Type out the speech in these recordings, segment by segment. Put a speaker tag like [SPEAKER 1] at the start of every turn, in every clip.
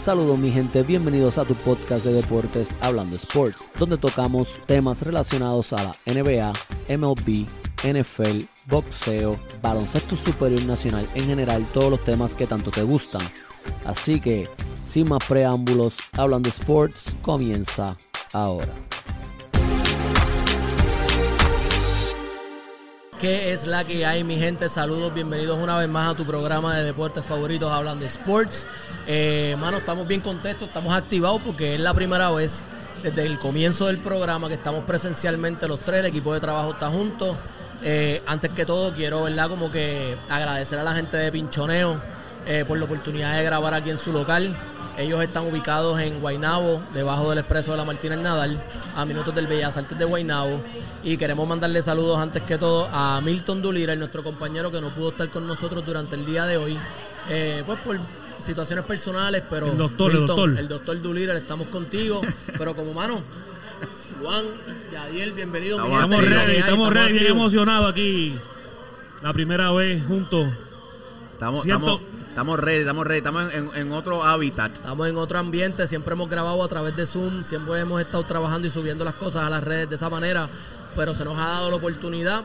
[SPEAKER 1] Saludos mi gente, bienvenidos a tu podcast de deportes Hablando Sports, donde tocamos temas relacionados a la NBA, MLB, NFL, boxeo, baloncesto superior nacional, en general todos los temas que tanto te gustan. Así que, sin más preámbulos, Hablando Sports comienza ahora. ¿Qué es la que hay, mi gente? Saludos, bienvenidos una vez más a tu programa de deportes favoritos hablando Sports. Eh, estamos bien contentos, estamos activados porque es la primera vez desde el comienzo del programa que estamos presencialmente los tres, el equipo de trabajo está juntos. Eh, antes que todo, quiero, ¿verdad? Como que agradecer a la gente de Pinchoneo eh, por la oportunidad de grabar aquí en su local. Ellos están ubicados en Guaynabo, debajo del expreso de la Martínez Nadal, a minutos del Bellas Artes de Guaynabo. Y queremos mandarle saludos antes que todo a Milton Dulira, nuestro compañero que no pudo estar con nosotros durante el día de hoy. Eh, pues por situaciones personales, pero
[SPEAKER 2] el doctor, el doctor.
[SPEAKER 1] el doctor Dulira, estamos contigo. pero como mano, Juan, Yadiel, bienvenido.
[SPEAKER 2] Estamos, ready, estamos, ready, bien emocionados aquí. La primera vez juntos.
[SPEAKER 3] Estamos, estamos, Estamos ready, estamos ready, estamos en, otro hábitat.
[SPEAKER 1] Estamos en otro ambiente, siempre hemos grabado a través de Zoom, siempre hemos estado trabajando y subiendo las cosas a las redes de esa manera, pero se nos ha dado la oportunidad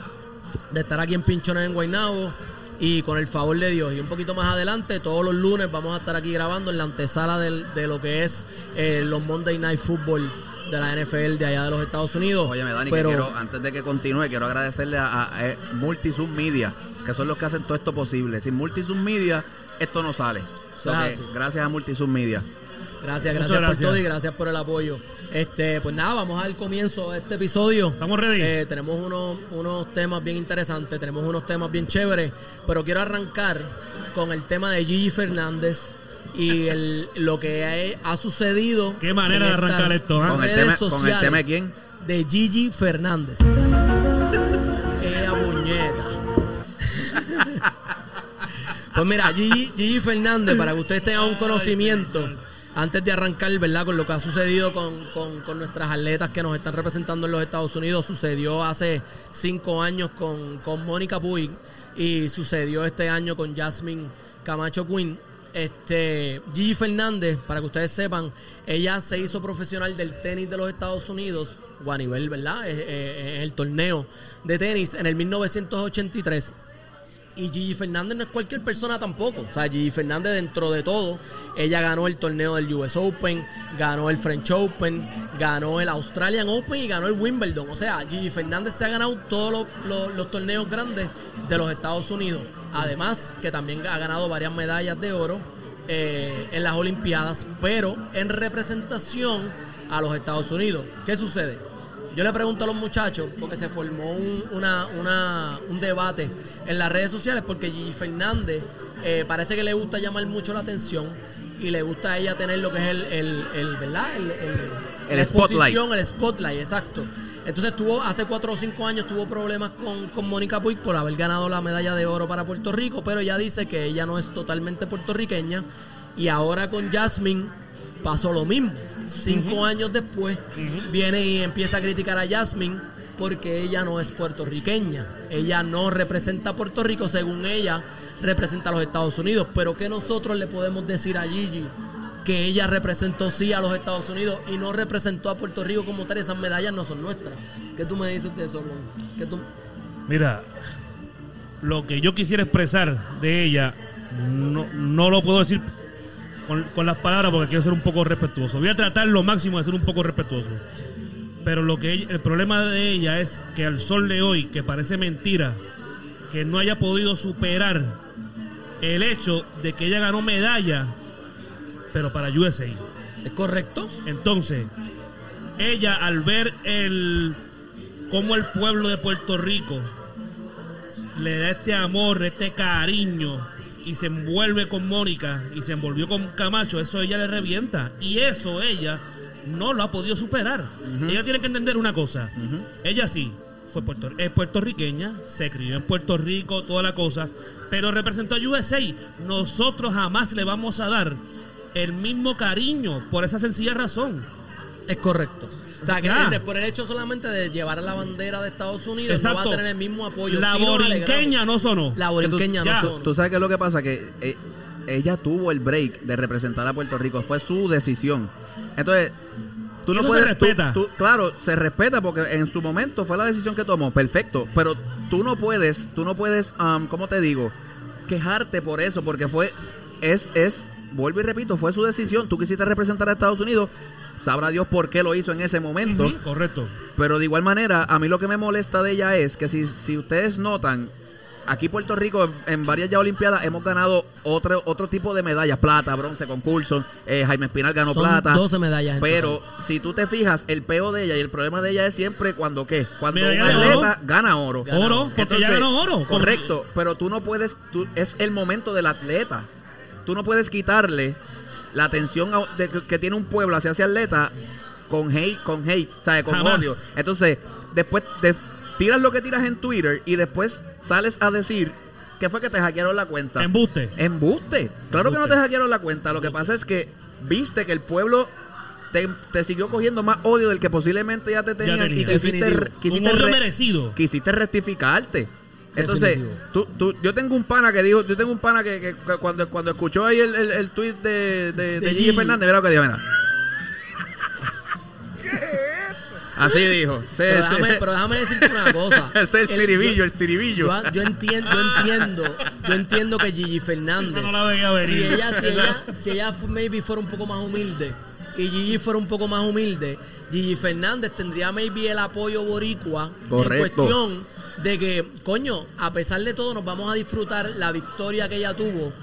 [SPEAKER 1] de estar aquí en Pinchones en Guaynabo y con el favor de Dios. Y un poquito más adelante, todos los lunes vamos a estar aquí grabando en la antesala de lo que es eh, los Monday Night Football de la NFL de allá de los Estados Unidos.
[SPEAKER 3] Óyeme, Dani, pero, quiero, antes de que continúe, quiero agradecerle a, Multisum Media, que son los que hacen todo esto posible. Sin Multisum Media esto no sale. gracias a Multisub Media.
[SPEAKER 1] Gracias, gracias, por todo y gracias por el apoyo. Este, pues nada, vamos al comienzo de este episodio.
[SPEAKER 2] Estamos ready.
[SPEAKER 1] Eh, tenemos unos, unos temas bien interesantes, tenemos unos temas bien chéveres, pero quiero arrancar con el tema de Gigi Fernández y el, lo que ha, sucedido.
[SPEAKER 2] Qué manera de arrancar esto,
[SPEAKER 3] ¿eh? ¿Con, el tema, ¿Con el tema de quién?
[SPEAKER 1] De Gigi Fernández. Pues mira, Gigi, Fernández, para que ustedes tengan un conocimiento, antes de arrancar, ¿verdad? Con lo que ha sucedido con, nuestras atletas que nos están representando en los Estados Unidos, sucedió hace cinco años con, con Mónica Puig y sucedió este año con Jasmine Camacho Quinn. Este, Gigi Fernández, para que ustedes sepan, ella se hizo profesional del tenis de los Estados Unidos, o a nivel, ¿verdad? Es, el torneo de tenis en el 1983 y Gigi Fernández no es cualquier persona tampoco. O sea, Gigi Fernández dentro de todo, ella ganó el torneo del US Open, ganó el French Open, ganó el Australian Open y ganó el Wimbledon. O sea, Gigi Fernández se ha ganado todos los, torneos grandes de los Estados Unidos. Además, que también ha ganado varias medallas de oro eh, en las Olimpiadas, pero en representación a los Estados Unidos. ¿Qué sucede? Yo le pregunto a los muchachos, porque se formó un, una, un debate en las redes sociales, porque Gigi Fernández eh, parece que le gusta llamar mucho la atención y le gusta a ella tener lo que es el, el, el ¿verdad? El,
[SPEAKER 3] el, spotlight.
[SPEAKER 1] El spotlight, exacto. Entonces tuvo, hace cuatro o cinco años tuvo problemas con, con Mónica Puig por haber ganado la medalla de oro para Puerto Rico, pero ella dice que ella no es totalmente puertorriqueña. Y ahora con Jasmine pasó lo mismo. Cinco años después viene y empieza a criticar a Jasmine porque ella no es puertorriqueña. Ella no representa a Puerto Rico, según ella, representa a los Estados Unidos. Pero que nosotros le podemos decir a Gigi que ella representó sí a los Estados Unidos y no representó a Puerto Rico como tal, esas medallas no son nuestras. ¿Qué tú me dices de eso, ¿Qué tú...
[SPEAKER 2] Mira, lo que yo quisiera expresar de ella, no, no lo puedo decir con, las palabras porque quiero ser un poco respetuoso. Voy a tratar lo máximo de ser un poco respetuoso. Pero lo que el problema de ella es que al sol de hoy, que parece mentira, que no haya podido superar el hecho de que ella ganó medalla, pero para USA.
[SPEAKER 1] ¿Es correcto?
[SPEAKER 2] Entonces, ella al ver el cómo el pueblo de Puerto Rico le da este amor, este cariño y se envuelve con Mónica y se envolvió con Camacho, eso ella le revienta. Y eso ella no lo ha podido superar. Ella tiene que entender una cosa. Ella sí, fue es puertorriqueña, se crió en Puerto Rico, toda la cosa, pero representó a USA. Nosotros jamás le vamos a dar el mismo cariño por esa sencilla razón.
[SPEAKER 1] Es correcto. O sea, que por el hecho solamente de llevar la bandera de Estados Unidos no va a tener el mismo apoyo.
[SPEAKER 2] La borinqueña no sonó.
[SPEAKER 1] La borinqueña no sonó.
[SPEAKER 3] Tú sabes qué es lo que pasa, que eh, ella tuvo el break de representar a Puerto Rico, fue su decisión. Entonces, tú no
[SPEAKER 2] se
[SPEAKER 3] puedes. tú-
[SPEAKER 2] respeta.
[SPEAKER 3] tú- claro, se respeta porque en su momento fue la decisión que tomó, perfecto. Pero tú no puedes, tú no puedes, um, ¿cómo te digo? Quejarte por eso, porque fue, es, es, vuelvo y repito, fue su decisión. Tú quisiste representar a Estados Unidos, sabrá Dios por qué lo hizo en ese momento.
[SPEAKER 2] Ujú, correcto.
[SPEAKER 3] Pero de igual manera, a mí lo que me molesta de ella es que si, si ustedes notan, aquí Puerto Rico en varias ya Olimpiadas hemos ganado otro, otro tipo de medallas, plata, bronce, concurso, eh, Jaime Espinal ganó
[SPEAKER 1] Son
[SPEAKER 3] plata.
[SPEAKER 1] 12 medallas.
[SPEAKER 3] Pero
[SPEAKER 1] total.
[SPEAKER 3] si tú te fijas, el peo de ella y el problema de ella es siempre cuando qué? Cuando un atleta
[SPEAKER 2] oro.
[SPEAKER 3] gana oro.
[SPEAKER 1] Gana
[SPEAKER 2] oro,
[SPEAKER 1] oro.
[SPEAKER 2] porque ya ganó oro.
[SPEAKER 3] Correcto, pero tú no puedes, tú, es el momento del atleta. Tú no puedes quitarle la atención que, tiene un pueblo hacia ese atleta con hate, con hate, ¿sabes? Con
[SPEAKER 2] Jamás.
[SPEAKER 3] odio. Entonces, después te tiras lo que tiras en Twitter y después sales a decir que fue que te hackearon la cuenta.
[SPEAKER 2] Embuste.
[SPEAKER 3] Embuste. Claro que no te hackearon la cuenta. Lo que pasa es que viste que el pueblo te, te siguió cogiendo más odio del que posiblemente ya te tenían
[SPEAKER 2] tenía.
[SPEAKER 3] y quisiste, re- quisiste re-
[SPEAKER 2] merecido.
[SPEAKER 3] quisiste rectificarte. Entonces, tú, tú, yo tengo un pana que dijo, yo tengo un pana que, que- que cuando, cuando escuchó ahí el, el, el tweet de, de, de
[SPEAKER 1] De
[SPEAKER 3] Gigi. Fernández, mira lo que dijo, mira. Así dijo. Sí,
[SPEAKER 1] Pero
[SPEAKER 3] sí.
[SPEAKER 1] déjame, pero déjame decirte una cosa.
[SPEAKER 3] Es el ciribillo,
[SPEAKER 1] yo-
[SPEAKER 3] el ciribillo.
[SPEAKER 1] Yo, yo entiendo, yo entiendo, yo entiendo que Gigi Fernández,
[SPEAKER 2] No la veía venir.
[SPEAKER 1] si ella, si ella, si ella maybe fuera un poco más humilde y Gigi fuera un poco más humilde, Gigi Fernández tendría maybe el apoyo boricua en
[SPEAKER 3] Correcto.
[SPEAKER 1] cuestión de que, coño, a pesar de todo nos vamos a disfrutar la victoria que ella tuvo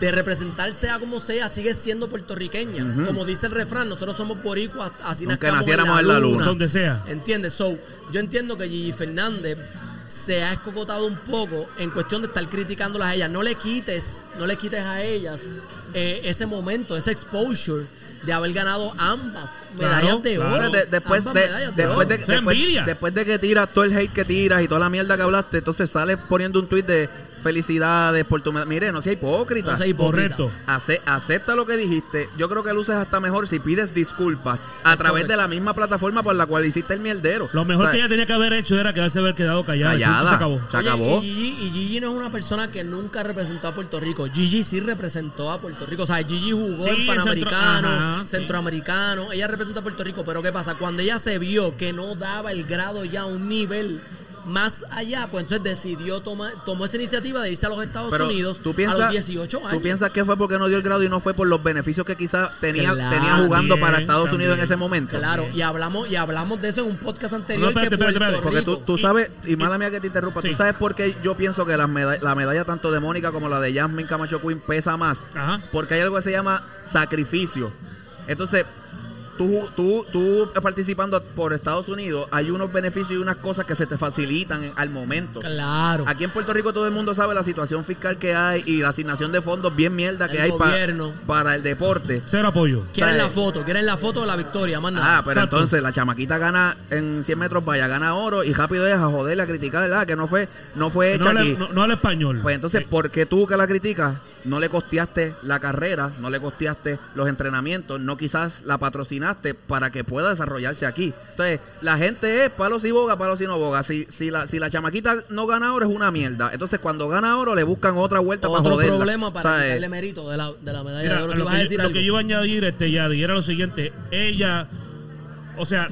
[SPEAKER 1] de representar sea como sea, sigue siendo puertorriqueña. Como dice el refrán, nosotros somos boricuas, así
[SPEAKER 3] Aunque
[SPEAKER 1] nazcamos
[SPEAKER 3] naciéramos en la luna.
[SPEAKER 2] Donde sea.
[SPEAKER 1] ¿Entiendes? So, yo entiendo que Gigi Fernández se ha escocotado un poco en cuestión de estar criticándolas a ellas. No le quites, no le quites a ellas eh, ese momento, ese exposure de haber ganado ambas medallas
[SPEAKER 2] Claro,
[SPEAKER 1] de
[SPEAKER 2] claro.
[SPEAKER 1] oro.
[SPEAKER 3] De- después, de,
[SPEAKER 1] medallas de
[SPEAKER 3] después,
[SPEAKER 1] oro.
[SPEAKER 3] después, después de que tiras todo el hate que tiras y toda la mierda que hablaste, entonces sales poniendo un tweet de felicidades por tu... Mire, no sea hipócrita.
[SPEAKER 1] No sea hipócrita.
[SPEAKER 2] Correcto.
[SPEAKER 3] Ace- acepta lo que dijiste. Yo creo que luces hasta mejor si pides disculpas a
[SPEAKER 1] Es
[SPEAKER 3] través
[SPEAKER 1] correcto.
[SPEAKER 3] de la misma plataforma por la cual hiciste el mierdero.
[SPEAKER 2] Lo mejor
[SPEAKER 3] O sea,
[SPEAKER 2] que ella tenía que haber hecho era quedarse haber quedado callada.
[SPEAKER 3] Callada.
[SPEAKER 2] Se acabó.
[SPEAKER 3] Se
[SPEAKER 1] Oye,
[SPEAKER 3] acabó.
[SPEAKER 1] Y Gigi, y Gigi no es una persona que nunca representó a Puerto Rico. Gigi sí representó a Puerto Rico. O sea, Gigi jugó
[SPEAKER 2] Sí,
[SPEAKER 1] en Panamericano,
[SPEAKER 2] centro- ajá, sí.
[SPEAKER 1] Centroamericano. Ella representa a Puerto Rico. Pero ¿qué pasa? Cuando ella se vio que no daba el grado ya a un nivel más allá, pues entonces decidió tomar, tomó esa iniciativa de irse a los Estados
[SPEAKER 3] Pero
[SPEAKER 1] Unidos
[SPEAKER 3] tú
[SPEAKER 1] a los 18 años.
[SPEAKER 3] tú piensas que fue porque no dio el grado y no fue por los beneficios que quizás tenía,
[SPEAKER 1] Claro.
[SPEAKER 3] tenía jugando para
[SPEAKER 2] También,
[SPEAKER 3] Estados Unidos en ese momento.
[SPEAKER 1] Claro, y hablamos, y hablamos de eso en un podcast anterior
[SPEAKER 2] No, espérate,
[SPEAKER 1] que
[SPEAKER 2] espérate,
[SPEAKER 3] Porque tú, sabes, y mala mía que te interrumpa,
[SPEAKER 2] Sí.
[SPEAKER 3] tú sabes por qué yo pienso que las meda- la medalla tanto de Mónica como la de Jasmine Camacho Queen pesa más.
[SPEAKER 2] Ajá.
[SPEAKER 3] Porque hay algo que se llama sacrificio. Entonces, tú, tú, tú participando por Estados Unidos, hay unos beneficios y unas cosas que se te facilitan al momento.
[SPEAKER 1] Claro.
[SPEAKER 3] Aquí en Puerto Rico todo el mundo sabe la situación fiscal que hay y la asignación de fondos bien mierda que
[SPEAKER 1] El
[SPEAKER 3] hay pa-
[SPEAKER 1] gobierno.
[SPEAKER 3] para el deporte.
[SPEAKER 2] Cero apoyo.
[SPEAKER 1] Quieren
[SPEAKER 3] o sea,
[SPEAKER 1] la foto, quieren la foto de la victoria, más nada.
[SPEAKER 3] Ah, pero
[SPEAKER 2] Exacto.
[SPEAKER 3] entonces la chamaquita gana en 100 metros vaya, gana oro y rápido es a joderle, a criticar, ah, que no fue, no fue hecha
[SPEAKER 2] No,
[SPEAKER 3] aquí.
[SPEAKER 2] no, no habla español.
[SPEAKER 3] Pues entonces,
[SPEAKER 2] Sí.
[SPEAKER 3] ¿por qué tú que la criticas no le costeaste la carrera, no le costeaste los entrenamientos, no quizás la patrocinaste para que pueda desarrollarse aquí? Entonces, la gente es palos y boga, palos y no boga. Si, si, la, si la chamaquita no gana oro es una mierda. Entonces, cuando gana oro le buscan otra vuelta para
[SPEAKER 1] Otro
[SPEAKER 3] joderla.
[SPEAKER 1] problema para
[SPEAKER 3] ¿Sabes?
[SPEAKER 1] quitarle mérito de la, de la medalla
[SPEAKER 2] Mira,
[SPEAKER 1] de oro.
[SPEAKER 2] a
[SPEAKER 1] ¿Te
[SPEAKER 2] lo, que,
[SPEAKER 1] a
[SPEAKER 2] yo-
[SPEAKER 1] decir
[SPEAKER 2] lo
[SPEAKER 1] algo?
[SPEAKER 2] que yo iba a añadir, este, Yadi, era lo siguiente. Ella, o sea,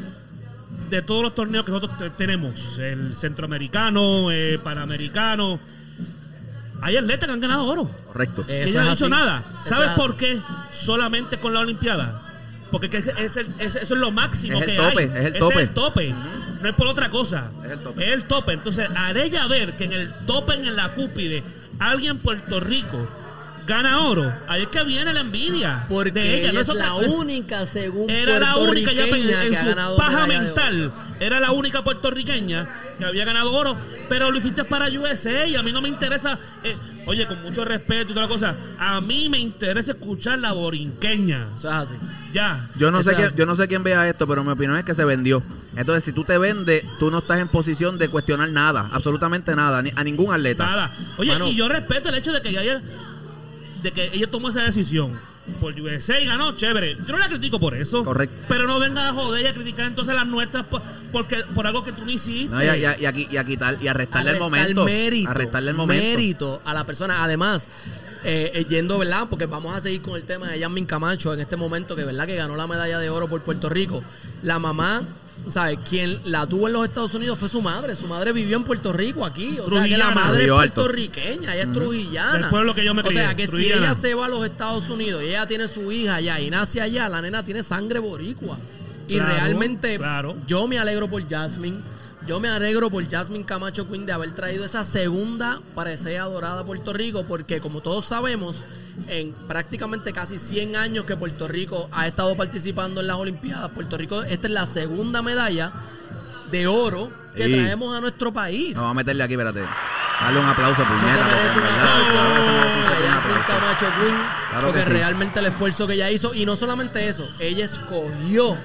[SPEAKER 2] de todos los torneos que nosotros te- tenemos, el centroamericano, eh, panamericano, hay atletas que han ganado oro.
[SPEAKER 3] Correcto.
[SPEAKER 2] Y
[SPEAKER 1] Eso
[SPEAKER 2] ella no
[SPEAKER 1] es
[SPEAKER 2] ha dicho
[SPEAKER 1] así.
[SPEAKER 2] nada. ¿Sabes
[SPEAKER 1] es
[SPEAKER 2] por qué? Solamente con la Olimpiada. Porque que es el- eso es lo máximo
[SPEAKER 3] Es el
[SPEAKER 2] que
[SPEAKER 3] tope,
[SPEAKER 2] hay.
[SPEAKER 3] es el
[SPEAKER 2] Ese
[SPEAKER 3] tope.
[SPEAKER 2] Es el tope. No es por otra cosa.
[SPEAKER 3] Es el tope.
[SPEAKER 2] Es el tope. Entonces, al ella ver que en el tope, en la cúpide, alguien en Puerto Rico gana oro, ahí es que viene la envidia
[SPEAKER 1] Porque
[SPEAKER 2] de ella.
[SPEAKER 1] ella
[SPEAKER 2] no
[SPEAKER 1] es la única, según
[SPEAKER 2] era la única ya en, su paja mental era la única puertorriqueña que había ganado oro pero lo hiciste para USA y a mí no me interesa eh, oye con mucho respeto y toda la cosa a mí me interesa escuchar la borinqueña
[SPEAKER 1] Eso es así.
[SPEAKER 2] ya
[SPEAKER 3] Yo no,
[SPEAKER 1] Eso
[SPEAKER 3] sé quién,
[SPEAKER 1] así.
[SPEAKER 3] yo no sé quién vea esto, pero mi opinión es que se vendió. Entonces, si tú te vendes, tú no estás en posición de cuestionar nada, absolutamente nada, ni- a ningún atleta.
[SPEAKER 2] nada oye
[SPEAKER 1] Mano.
[SPEAKER 2] y yo respeto el hecho de que ella de que ella tomó esa decisión por USA y ganó, chévere. Yo no la critico por eso.
[SPEAKER 3] Correcto.
[SPEAKER 2] Pero no venga a joder y a criticar entonces las nuestras por, porque, por algo que tú no hiciste.
[SPEAKER 3] No, y, a, y a- y a qui- y a quitar y a restarle el momento.
[SPEAKER 1] mérito,
[SPEAKER 3] A restarle el momento.
[SPEAKER 1] mérito a la persona. Además, eh, eh, yendo, ¿verdad? Porque vamos a seguir con el tema de Yasmin Camacho en este momento, que verdad que ganó la medalla de oro por Puerto Rico. La mamá, ¿sabes? Quien la tuvo en los Estados Unidos fue su madre. Su madre vivió en Puerto Rico aquí. O sea que la madre es puertorriqueña, ella es trujillana.
[SPEAKER 2] Del pueblo que yo me
[SPEAKER 1] O sea que si ella se va a los Estados Unidos y ella tiene su hija allá y nace allá, la nena tiene sangre boricua. Y
[SPEAKER 2] Claro,
[SPEAKER 1] realmente
[SPEAKER 2] claro.
[SPEAKER 1] yo me alegro por Jasmine. Yo me alegro por Jasmine Camacho Queen de haber traído esa segunda presea dorada a Puerto Rico, porque como todos sabemos, en prácticamente casi 100 años que Puerto Rico ha estado participando en las Olimpiadas, Puerto Rico, esta es la segunda medalla de oro que
[SPEAKER 3] Sí.
[SPEAKER 1] traemos a nuestro país.
[SPEAKER 3] Vamos a meterle aquí, espérate. Dale un aplauso, puñeta. porque.
[SPEAKER 1] Camacho Queen,
[SPEAKER 3] Claro sí.
[SPEAKER 1] realmente el esfuerzo que ella hizo, y no solamente eso, ella escogió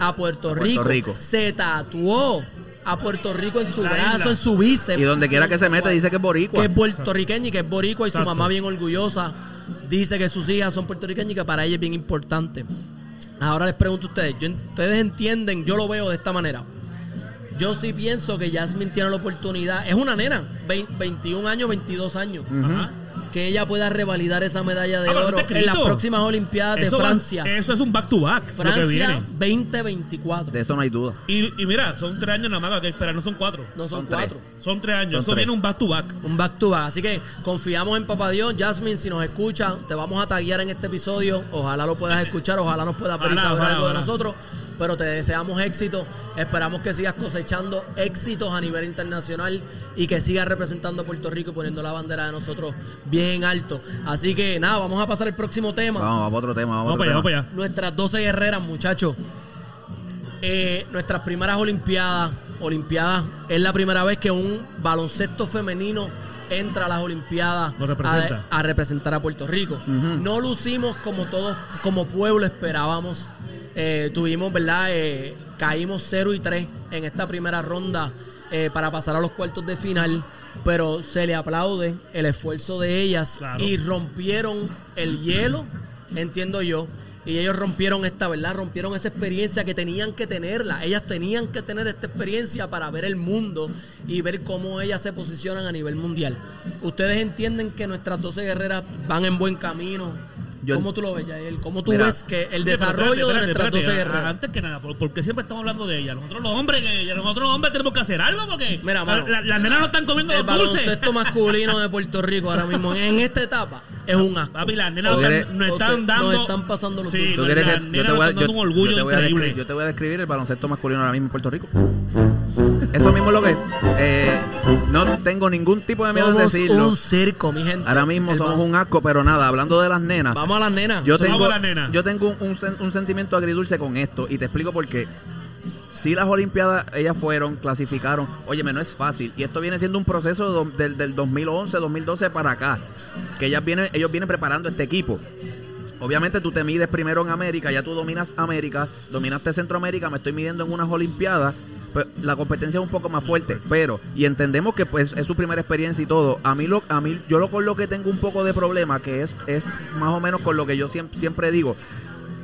[SPEAKER 1] a Puerto,
[SPEAKER 3] Puerto
[SPEAKER 1] Rico,
[SPEAKER 3] Rico.
[SPEAKER 1] se tatuó a Puerto Rico en su
[SPEAKER 2] La
[SPEAKER 1] brazo,
[SPEAKER 2] isla.
[SPEAKER 1] en su bíceps.
[SPEAKER 3] Y donde quiera que se mete dice que es boricua.
[SPEAKER 1] que es puertorriqueña y que es boricua y su mamá bien orgullosa dice que sus hijas son puertorriqueñas y que para ella es bien importante. Ahora les pregunto a ustedes, yo- ustedes entienden, yo lo veo de esta manera. Yo sí pienso que Jasmine tiene la oportunidad, es una nena, vein- 21 años, 22 años,
[SPEAKER 2] Ajá.
[SPEAKER 1] Que ella pueda revalidar esa medalla de
[SPEAKER 2] Ah,
[SPEAKER 1] oro en las próximas Olimpiadas de
[SPEAKER 2] Eso va-
[SPEAKER 1] Francia.
[SPEAKER 2] eso es un back to back. lo que
[SPEAKER 1] Francia
[SPEAKER 2] viene.
[SPEAKER 1] 2024.
[SPEAKER 3] De eso no hay duda.
[SPEAKER 2] Y, y mira, son tres años nada más que esperar, no son cuatro.
[SPEAKER 1] No son
[SPEAKER 3] Son tres.
[SPEAKER 1] cuatro.
[SPEAKER 2] Son tres años.
[SPEAKER 3] Son
[SPEAKER 2] Eso
[SPEAKER 3] tres.
[SPEAKER 2] viene un back to back.
[SPEAKER 1] Un back to back. Así que confiamos en Papá Dios. Jasmine, si nos escucha, te vamos a taguear en este episodio. Ojalá lo puedas escuchar, ojalá nos puedas ver y
[SPEAKER 2] ojalá,
[SPEAKER 1] algo de nosotros. Pero te deseamos éxito. Esperamos que sigas cosechando éxitos a nivel internacional y que sigas representando a Puerto Rico y poniendo la bandera de nosotros bien alto. Así que nada, vamos a pasar al próximo tema.
[SPEAKER 3] Vamos, vamos a otro tema. Vamos,
[SPEAKER 2] Vamos para allá, vamos para allá.
[SPEAKER 1] Nuestras 12 guerreras, muchachos. Eh, nuestras primeras Olimpiadas. Olimpiadas es la primera vez que un baloncesto femenino entra a las Olimpiadas
[SPEAKER 2] representa.
[SPEAKER 1] a, a representar a Puerto Rico. No lucimos como todos, como pueblo esperábamos. Eh, tuvimos, ¿verdad? Eh, caímos 0 y 3 en esta primera ronda eh, para pasar a los cuartos de final. Pero se le aplaude el esfuerzo de ellas
[SPEAKER 2] Claro.
[SPEAKER 1] y rompieron el hielo, entiendo yo. Y ellos rompieron esta, ¿verdad? Rompieron esa experiencia que tenían que tenerla. Ellas tenían que tener esta experiencia para ver el mundo y ver cómo ellas se posicionan a nivel mundial. ¿Ustedes entienden que nuestras 12 guerreras van en buen camino?
[SPEAKER 3] Yo-
[SPEAKER 1] ¿Cómo tú lo ves, Yael? ¿Cómo tú
[SPEAKER 3] Mira.
[SPEAKER 1] ves que el desarrollo
[SPEAKER 2] espérate,
[SPEAKER 1] de nuestras 12
[SPEAKER 2] espérate.
[SPEAKER 1] guerreras?
[SPEAKER 2] Antes que nada, ¿por, por qué siempre estamos hablando de ella? Nosotros los hombres, que nosotros los hombres tenemos que hacer algo porque
[SPEAKER 1] Mira, mano.
[SPEAKER 2] la- las nenas no están comiendo
[SPEAKER 1] El
[SPEAKER 2] los dulces.
[SPEAKER 1] baloncesto masculino de Puerto Rico ahora mismo, en esta etapa, es un asco.
[SPEAKER 2] Papi, las nenas
[SPEAKER 3] ¿Tú
[SPEAKER 2] nos están, dando.
[SPEAKER 1] nos están pasando los
[SPEAKER 2] sí,
[SPEAKER 1] dulces.
[SPEAKER 3] ¿Tú
[SPEAKER 2] nos-
[SPEAKER 3] quieres que
[SPEAKER 2] las
[SPEAKER 3] yo
[SPEAKER 2] nenas
[SPEAKER 3] te voy a,
[SPEAKER 2] nos están dando
[SPEAKER 3] yo-
[SPEAKER 2] un orgullo
[SPEAKER 3] yo te voy a
[SPEAKER 2] increíble.
[SPEAKER 3] describir, yo te voy a describir el baloncesto masculino ahora mismo en Puerto Rico? Eso mismo es lo que. eh, no tengo ningún tipo de miedo en
[SPEAKER 1] Somos
[SPEAKER 3] decirlo.
[SPEAKER 1] un circo, mi gente.
[SPEAKER 3] Ahora mismo
[SPEAKER 1] El
[SPEAKER 3] somos un asco, pero nada, hablando de las nenas.
[SPEAKER 1] Vamos a las nenas.
[SPEAKER 3] Yo
[SPEAKER 2] Vamos
[SPEAKER 3] tengo, yo tengo un, un sen- un sentimiento agridulce con esto y te explico por qué. Si las Olimpiadas, ellas fueron, clasificaron. Óyeme, no es fácil. Y esto viene siendo un proceso del, del 2011, 2012 para acá. Que ellas vienen, ellos vienen preparando este equipo. Obviamente tú te mides primero en América, ya tú dominas América, dominaste Centroamérica, me estoy midiendo en unas Olimpiadas. Pues la competencia es un poco más fuerte, pero y entendemos que pues es su primera experiencia y todo. A mí lo a mí yo lo con lo que tengo un poco de problema que es es más o menos con lo que yo siempre, siempre digo.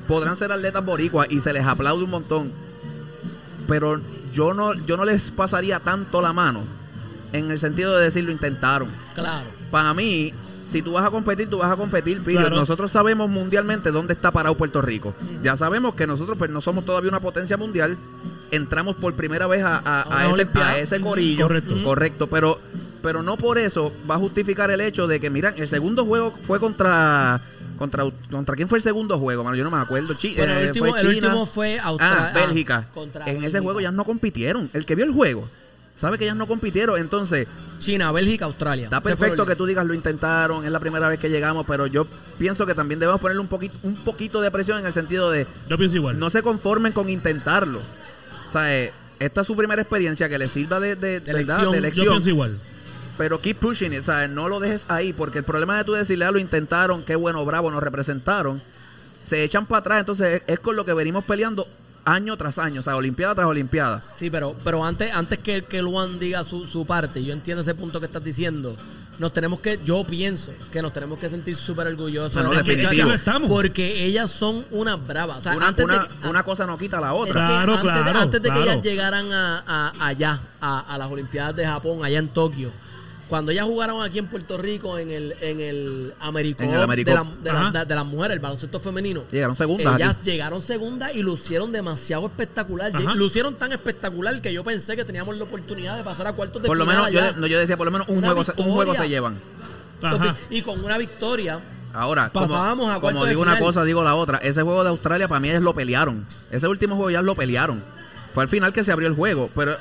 [SPEAKER 3] Podrán ser atletas boricuas y se les aplaude un montón, pero yo no yo no les pasaría tanto la mano en el sentido de decir lo intentaron.
[SPEAKER 1] Claro.
[SPEAKER 3] Para mí, si tú vas a competir, tú vas a competir.
[SPEAKER 2] Claro.
[SPEAKER 3] Nosotros sabemos mundialmente dónde está parado Puerto Rico. Ya sabemos que nosotros pues no somos todavía una potencia mundial. Entramos por primera vez a, a-
[SPEAKER 1] A
[SPEAKER 3] a ese, corillo.
[SPEAKER 2] correcto.
[SPEAKER 3] Correcto, pero, pero no por eso va a justificar el hecho de que, mira, el segundo juego fue contra... ¿Contra, contra quién fue el segundo juego, mano? Yo no me acuerdo. Chi-
[SPEAKER 1] Bueno,
[SPEAKER 3] eh,
[SPEAKER 1] el, último,
[SPEAKER 3] fue
[SPEAKER 1] el
[SPEAKER 3] China.
[SPEAKER 1] último fue Australia.
[SPEAKER 3] Ah, Bélgica.
[SPEAKER 1] contra
[SPEAKER 3] en ese juego ya no compitieron. El que vio el juego sabe que ellas no compitieron. Entonces,
[SPEAKER 1] China, Bélgica, Australia.
[SPEAKER 3] Está perfecto que tú digas lo intentaron, es la primera vez que llegamos, pero yo pienso que también debemos ponerle un poquito, un poquito de presión en el sentido de
[SPEAKER 2] Yo pienso igual.
[SPEAKER 3] no se conformen con intentarlo. O sea, eh, esta es su primera experiencia que le sirva de, de,
[SPEAKER 1] De
[SPEAKER 3] ¿verdad?
[SPEAKER 1] lección.
[SPEAKER 3] de
[SPEAKER 1] Yo
[SPEAKER 2] pienso igual.
[SPEAKER 3] Pero keep pushing it, o sea, no lo dejes ahí, porque el problema de tú decirle, ah, lo intentaron, qué bueno, bravo, nos representaron, se echan para atrás, entonces es, es con lo que venimos peleando año tras año, o sea, olimpiada tras olimpiada.
[SPEAKER 1] Sí, pero, pero antes, antes que, que Luan diga su, su parte, yo entiendo ese punto que estás diciendo. Nos tenemos que, yo pienso que nos tenemos que sentir súper orgullosos
[SPEAKER 3] No, no,
[SPEAKER 1] de esas
[SPEAKER 2] Es.
[SPEAKER 1] Porque ellas son unas bravas. O sea,
[SPEAKER 3] una,
[SPEAKER 1] antes
[SPEAKER 3] una-
[SPEAKER 1] de que-
[SPEAKER 3] una cosa no quita la
[SPEAKER 1] Es
[SPEAKER 3] otra.
[SPEAKER 1] que
[SPEAKER 2] Claro,
[SPEAKER 1] antes, de-
[SPEAKER 2] claro,
[SPEAKER 1] antes de que ellas llegaran a, a- allá, a, a las Olimpiadas de Japón, allá en Tokio, cuando ellas jugaron aquí en Puerto Rico en el, en el Americop
[SPEAKER 3] En el Americop.
[SPEAKER 1] de, la- de la-
[SPEAKER 2] Ajá.
[SPEAKER 1] de las mujeres, el baloncesto femenino.
[SPEAKER 3] Llegaron segundas
[SPEAKER 1] Ellas
[SPEAKER 3] aquí.
[SPEAKER 1] llegaron segundas y lucieron demasiado espectacular.
[SPEAKER 2] Ajá.
[SPEAKER 1] Lucieron tan espectacular que yo pensé que teníamos la oportunidad de pasar a cuartos de
[SPEAKER 3] Por lo
[SPEAKER 1] final
[SPEAKER 3] menos, yo,
[SPEAKER 1] allá.
[SPEAKER 3] de- no, yo decía, por lo menos un
[SPEAKER 1] Una
[SPEAKER 3] juego, un juego se llevan.
[SPEAKER 2] Ajá.
[SPEAKER 1] Y con una victoria,
[SPEAKER 3] Ahora, como,
[SPEAKER 1] Pasábamos a cuartos
[SPEAKER 3] como digo una cosa, digo la otra. Ese juego de Australia para mí ellos lo pelearon. Ese último juego ya lo pelearon. Fue al final que se abrió el juego. Pero,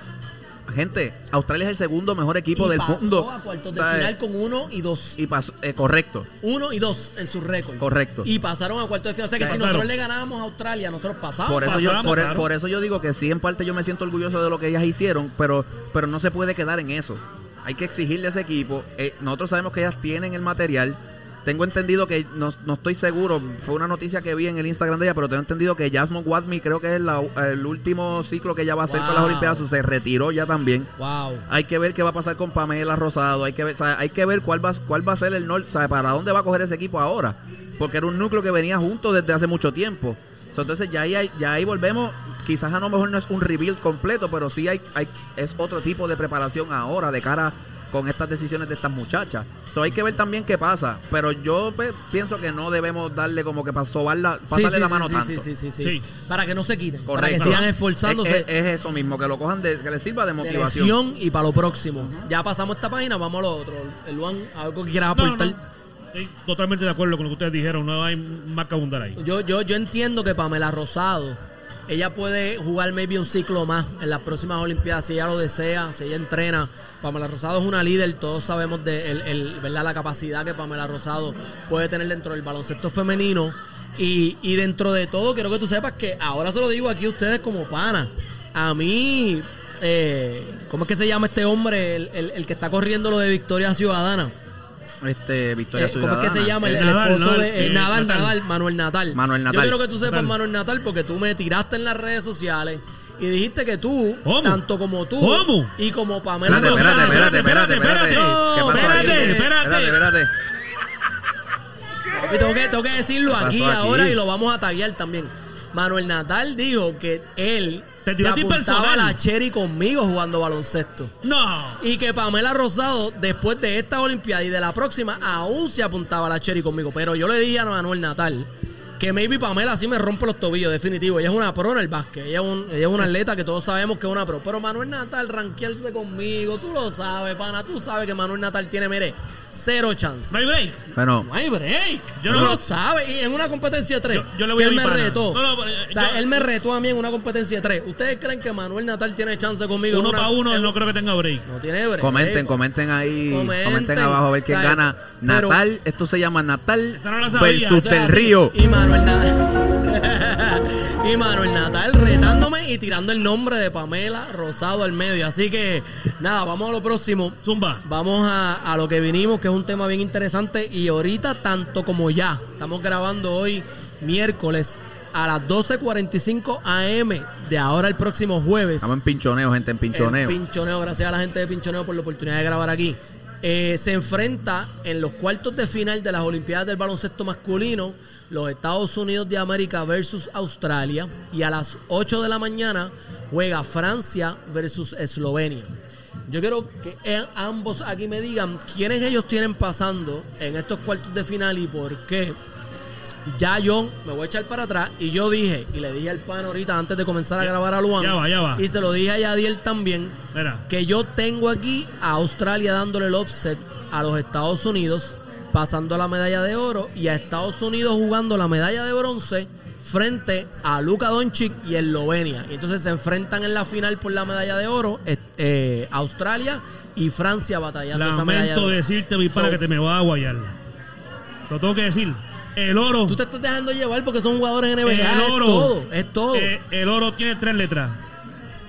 [SPEAKER 3] gente, Australia es el segundo mejor equipo
[SPEAKER 1] y
[SPEAKER 3] del
[SPEAKER 1] pasó
[SPEAKER 3] mundo.
[SPEAKER 1] a cuartos de final con uno y dos.
[SPEAKER 3] Y pasó, eh, correcto,
[SPEAKER 1] Uno y dos en su récord.
[SPEAKER 3] correcto.
[SPEAKER 1] Y pasaron a cuartos de final. O sea que si nosotros le ganábamos a Australia, nosotros pasamos.
[SPEAKER 3] Por eso, yo,
[SPEAKER 2] pasamos,
[SPEAKER 3] por,
[SPEAKER 2] claro.
[SPEAKER 3] por eso yo digo que sí, en parte yo me siento orgulloso de lo que ellas hicieron, pero, pero no se puede quedar en eso. Hay que exigirle a ese equipo. Eh, nosotros sabemos que ellas tienen el material. Tengo entendido que, no, no estoy seguro, fue una noticia que vi en el Instagram de ella, pero tengo entendido que Jasmine Watney creo que es la- el último ciclo que ella va a hacer con las
[SPEAKER 1] Wow.
[SPEAKER 3] Olimpiadas, se retiró ya también.
[SPEAKER 1] Wow.
[SPEAKER 3] Hay que ver qué va a pasar con Pamela Rosado. Hay que ver, o sea, hay que ver cuál va, cuál va a ser el norte, o sea, para dónde va a coger ese equipo ahora. Porque era un núcleo que venía junto desde hace mucho tiempo. So, entonces ya ahí, ya ahí volvemos. Quizás a lo mejor no es un rebuild completo, pero sí hay, hay es otro tipo de preparación ahora de cara con estas decisiones de estas muchachas. So, hay que ver también qué pasa. Pero yo pues, pienso que no debemos darle como que para sobarla, pasarle
[SPEAKER 1] Sí, sí,
[SPEAKER 3] la mano
[SPEAKER 1] sí,
[SPEAKER 3] tanto.
[SPEAKER 1] Sí, sí, sí, sí.
[SPEAKER 2] Sí.
[SPEAKER 1] Para que no se quiten. Para
[SPEAKER 3] Correcto.
[SPEAKER 1] que sigan
[SPEAKER 3] Es,
[SPEAKER 1] esforzándose.
[SPEAKER 3] es- es eso mismo, que lo cojan de, que les sirva de
[SPEAKER 1] de
[SPEAKER 3] motivación.
[SPEAKER 1] y para lo próximo. Ya pasamos esta página, vamos a lo otro. El Juan, algo que quieras
[SPEAKER 2] No, no,
[SPEAKER 1] aportar.
[SPEAKER 2] no. Estoy totalmente de acuerdo con lo que ustedes dijeron. No hay más que abundar ahí.
[SPEAKER 1] Yo, yo, yo entiendo que Pamela Rosado, ella puede jugar maybe un ciclo más en las próximas Olimpiadas, si ella lo desea, si ella entrena. Pamela Rosado es una líder, todos sabemos de el, el- ¿verdad? la capacidad que Pamela Rosado puede tener dentro del baloncesto femenino. Y, y dentro de todo, quiero que tú sepas que ahora se lo digo aquí a ustedes como pana. A mí, eh, ¿cómo es que se llama este hombre, el, el- el que está corriendo lo de Victoria Ciudadana?
[SPEAKER 3] Este, Victoria
[SPEAKER 1] Eh, ¿Cómo es que se
[SPEAKER 3] Ciudadana.
[SPEAKER 1] llama? El, el
[SPEAKER 2] Nadal,
[SPEAKER 1] esposo
[SPEAKER 2] Nadal,
[SPEAKER 1] de eh,
[SPEAKER 2] eh,
[SPEAKER 1] Nadal,
[SPEAKER 2] Natal.
[SPEAKER 1] Nadal, Manuel Natal.
[SPEAKER 3] Manuel Natal.
[SPEAKER 1] Yo quiero que tú sepas,
[SPEAKER 2] Natal.
[SPEAKER 1] Manuel Natal, porque tú me tiraste en las redes sociales y dijiste que tú,
[SPEAKER 2] ¿Cómo?
[SPEAKER 1] tanto como tú
[SPEAKER 2] ¿Cómo?
[SPEAKER 1] y como Pamela
[SPEAKER 3] Espérate, espérate, espérate, espérate,
[SPEAKER 2] espérate,
[SPEAKER 3] espérate.
[SPEAKER 1] espérate.
[SPEAKER 3] ¿Qué pasó
[SPEAKER 1] Espérate, tengo que, tengo que decirlo
[SPEAKER 3] ¿Qué
[SPEAKER 1] aquí, ahora y lo vamos a taguear también. Manuel Natal dijo que él
[SPEAKER 2] Te
[SPEAKER 1] se
[SPEAKER 2] tiró
[SPEAKER 1] apuntaba a la Cherry conmigo jugando baloncesto.
[SPEAKER 2] No.
[SPEAKER 1] Y que Pamela Rosado, después de esta Olimpiada y de la próxima, aún se apuntaba a la Cherry conmigo. Pero yo le dije a Manuel Natal que maybe Pamela sí me rompe los tobillos, definitivo. Ella es una pro en el básquet. Ella es, un- ella es una atleta que todos sabemos que es una pro. Pero Manuel Natal, ranquearse conmigo, tú lo sabes, pana. Tú sabes que Manuel Natal tiene, mire, cero chance.
[SPEAKER 2] No hay break.
[SPEAKER 3] Bueno,
[SPEAKER 1] No hay break.
[SPEAKER 2] Yo no-
[SPEAKER 1] lo sabes. Y en una competencia de tres.
[SPEAKER 2] Yo- yo le voy
[SPEAKER 1] que
[SPEAKER 2] a
[SPEAKER 1] él
[SPEAKER 2] mi
[SPEAKER 1] me
[SPEAKER 2] pana.
[SPEAKER 1] retó.
[SPEAKER 2] No, no, eh,
[SPEAKER 1] o sea,
[SPEAKER 2] yo-
[SPEAKER 1] él me retó a mí en una competencia de tres. ¿Ustedes creen que Manuel Natal tiene chance conmigo?
[SPEAKER 2] Uno para uno
[SPEAKER 1] en-
[SPEAKER 2] no creo que tenga break.
[SPEAKER 1] No tiene break.
[SPEAKER 3] comenten, comenten ahí,
[SPEAKER 1] Comenten.
[SPEAKER 3] comenten, abajo a ver quién
[SPEAKER 1] O sea,
[SPEAKER 3] gana.
[SPEAKER 1] pero-
[SPEAKER 3] Natal, esto se llama Natal
[SPEAKER 2] no sabía,
[SPEAKER 3] versus
[SPEAKER 1] O sea,
[SPEAKER 3] del Río.
[SPEAKER 1] Y Manuel Natal. y Manuel Natal retándome y tirando el nombre de Pamela Rosado al medio. Así que, nada, vamos a lo próximo.
[SPEAKER 2] Zumba.
[SPEAKER 1] Vamos a, a lo que vinimos, que es un tema bien interesante. Y ahorita, tanto como ya, estamos grabando hoy, miércoles, a las 12.45 AM, de ahora el próximo jueves.
[SPEAKER 3] Estamos en pinchoneo, gente, en pinchoneo.
[SPEAKER 1] El pinchoneo, gracias a la gente de Pinchoneo por la oportunidad de grabar aquí. Eh, se enfrenta en los cuartos de final de las Olimpiadas del baloncesto masculino los Estados Unidos de América versus Australia y a las 8 de la mañana juega Francia versus Eslovenia. Yo quiero que eh, ambos aquí me digan quiénes ellos tienen pasando en estos cuartos de final y por qué ya yo me voy a echar para atrás y yo dije, y le dije al pan ahorita antes de comenzar a grabar a Luan,
[SPEAKER 2] ya va, ya va.
[SPEAKER 1] y se lo dije a Yadiel también,
[SPEAKER 2] Mira.
[SPEAKER 1] que yo tengo aquí a Australia dándole el offset a los Estados Unidos, pasando la medalla de oro, y a Estados Unidos jugando la medalla de bronce frente a Luka Doncic y Eslovenia. Y entonces se enfrentan en la final por la medalla de oro, eh, Australia y Francia batallando esa medalla
[SPEAKER 2] Lamento decirte, mi pana,
[SPEAKER 1] So-
[SPEAKER 2] que te me va a guayar. Lo tengo que decir. El oro.
[SPEAKER 1] Tú te estás dejando llevar porque son jugadores NBA.
[SPEAKER 2] el
[SPEAKER 1] es
[SPEAKER 2] oro.
[SPEAKER 1] todo, es todo.
[SPEAKER 2] eh, el oro tiene tres letras.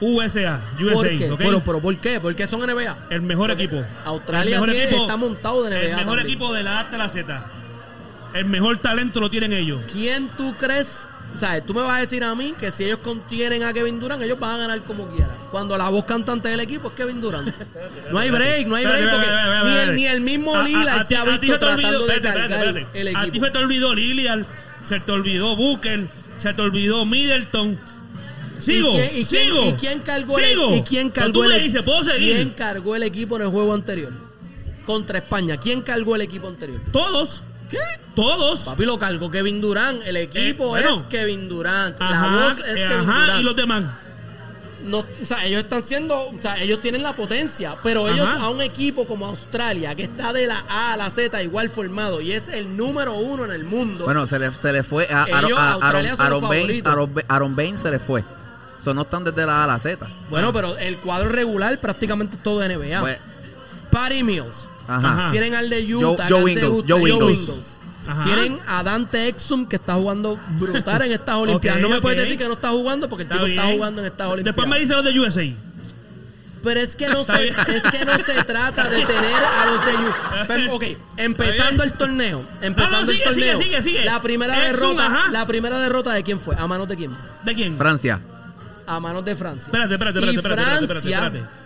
[SPEAKER 2] USA, USA,
[SPEAKER 1] ¿Por qué? pero ¿por qué? ¿Por qué son NBA?
[SPEAKER 2] el mejor equipo.
[SPEAKER 1] Australia
[SPEAKER 2] El mejor
[SPEAKER 1] tiene- está montado de NBA
[SPEAKER 2] El mejor
[SPEAKER 1] también.
[SPEAKER 2] equipo de la A hasta la Z. El mejor talento lo tienen ellos.
[SPEAKER 1] ¿Quién tú crees? O sea, tú me vas a decir a mí que si ellos contienen a Kevin Durant, ellos van a ganar como quieran. Cuando la voz cantante del equipo es Kevin Durant. No hay break, no hay break, porque ni el,
[SPEAKER 2] espérate.
[SPEAKER 1] ni el mismo Lillard se ha visto tratando
[SPEAKER 2] olvidó-
[SPEAKER 1] de cargar el
[SPEAKER 2] A ti
[SPEAKER 1] equipo.
[SPEAKER 2] se te olvidó Lilian, se te olvidó Booker, se te olvidó Middleton. Sigo,
[SPEAKER 1] ¿Y quién, y quién-
[SPEAKER 2] sigo.
[SPEAKER 1] y quién cargó el, y quién cargó
[SPEAKER 2] tú
[SPEAKER 1] el
[SPEAKER 2] me
[SPEAKER 1] equi-
[SPEAKER 2] dices, ¿puedo seguir?
[SPEAKER 1] ¿Quién cargó el equipo en el juego anterior? contra España, ¿quién cargó el equipo anterior?
[SPEAKER 2] Todos.
[SPEAKER 1] ¿Qué?
[SPEAKER 2] Todos.
[SPEAKER 1] Papi lo cargó Kevin Durant. El equipo
[SPEAKER 2] Eh, bueno.
[SPEAKER 1] es Kevin Durant.
[SPEAKER 2] Ajá,
[SPEAKER 1] la voz es
[SPEAKER 2] eh,
[SPEAKER 1] Kevin
[SPEAKER 2] ajá,
[SPEAKER 1] Durant.
[SPEAKER 2] y los demás.
[SPEAKER 1] No, o sea, ellos están siendo, o sea, ellos tienen la potencia, pero ellos a un equipo como Australia, que está de la A a la Z igual formado y es el número uno en el mundo.
[SPEAKER 3] Bueno, se le, se le fue a
[SPEAKER 1] Ellos,
[SPEAKER 3] Aaron, a- Aaron, Aaron Baines, Baines se le fue. Eso no están desde la A a la Z.
[SPEAKER 1] bueno, pero el cuadro regular prácticamente es todo de NBA.
[SPEAKER 3] Pues,
[SPEAKER 1] Patty Mills.
[SPEAKER 3] ajá.
[SPEAKER 2] Ajá.
[SPEAKER 1] Tienen al de Utah.
[SPEAKER 3] Joe Ingles, Joe Ingles.
[SPEAKER 2] Ajá.
[SPEAKER 1] Tienen a Dante Exum que está jugando brutal en estas Olimpiadas. no me puedes decir que no está jugando porque el
[SPEAKER 2] Está
[SPEAKER 1] tipo está jugando en estas Olimpiadas.
[SPEAKER 2] Después me dice los de USA.
[SPEAKER 1] Pero es que no se, es que no se trata de tener a los de U. Pero, ok, empezando el torneo, empezando
[SPEAKER 2] No, no,
[SPEAKER 1] el
[SPEAKER 2] sigue,
[SPEAKER 1] torneo.
[SPEAKER 2] sigue, sigue, sigue.
[SPEAKER 1] La primera
[SPEAKER 2] Exum,
[SPEAKER 1] derrota,
[SPEAKER 2] ajá.
[SPEAKER 1] la primera derrota de quién fue? ¿A manos de quién?
[SPEAKER 2] ¿De quién?
[SPEAKER 3] Francia.
[SPEAKER 1] A manos de Francia.
[SPEAKER 2] Espérate, espérate, espérate,
[SPEAKER 1] Y
[SPEAKER 2] espérate, espérate, espérate,
[SPEAKER 1] Francia,
[SPEAKER 2] espérate.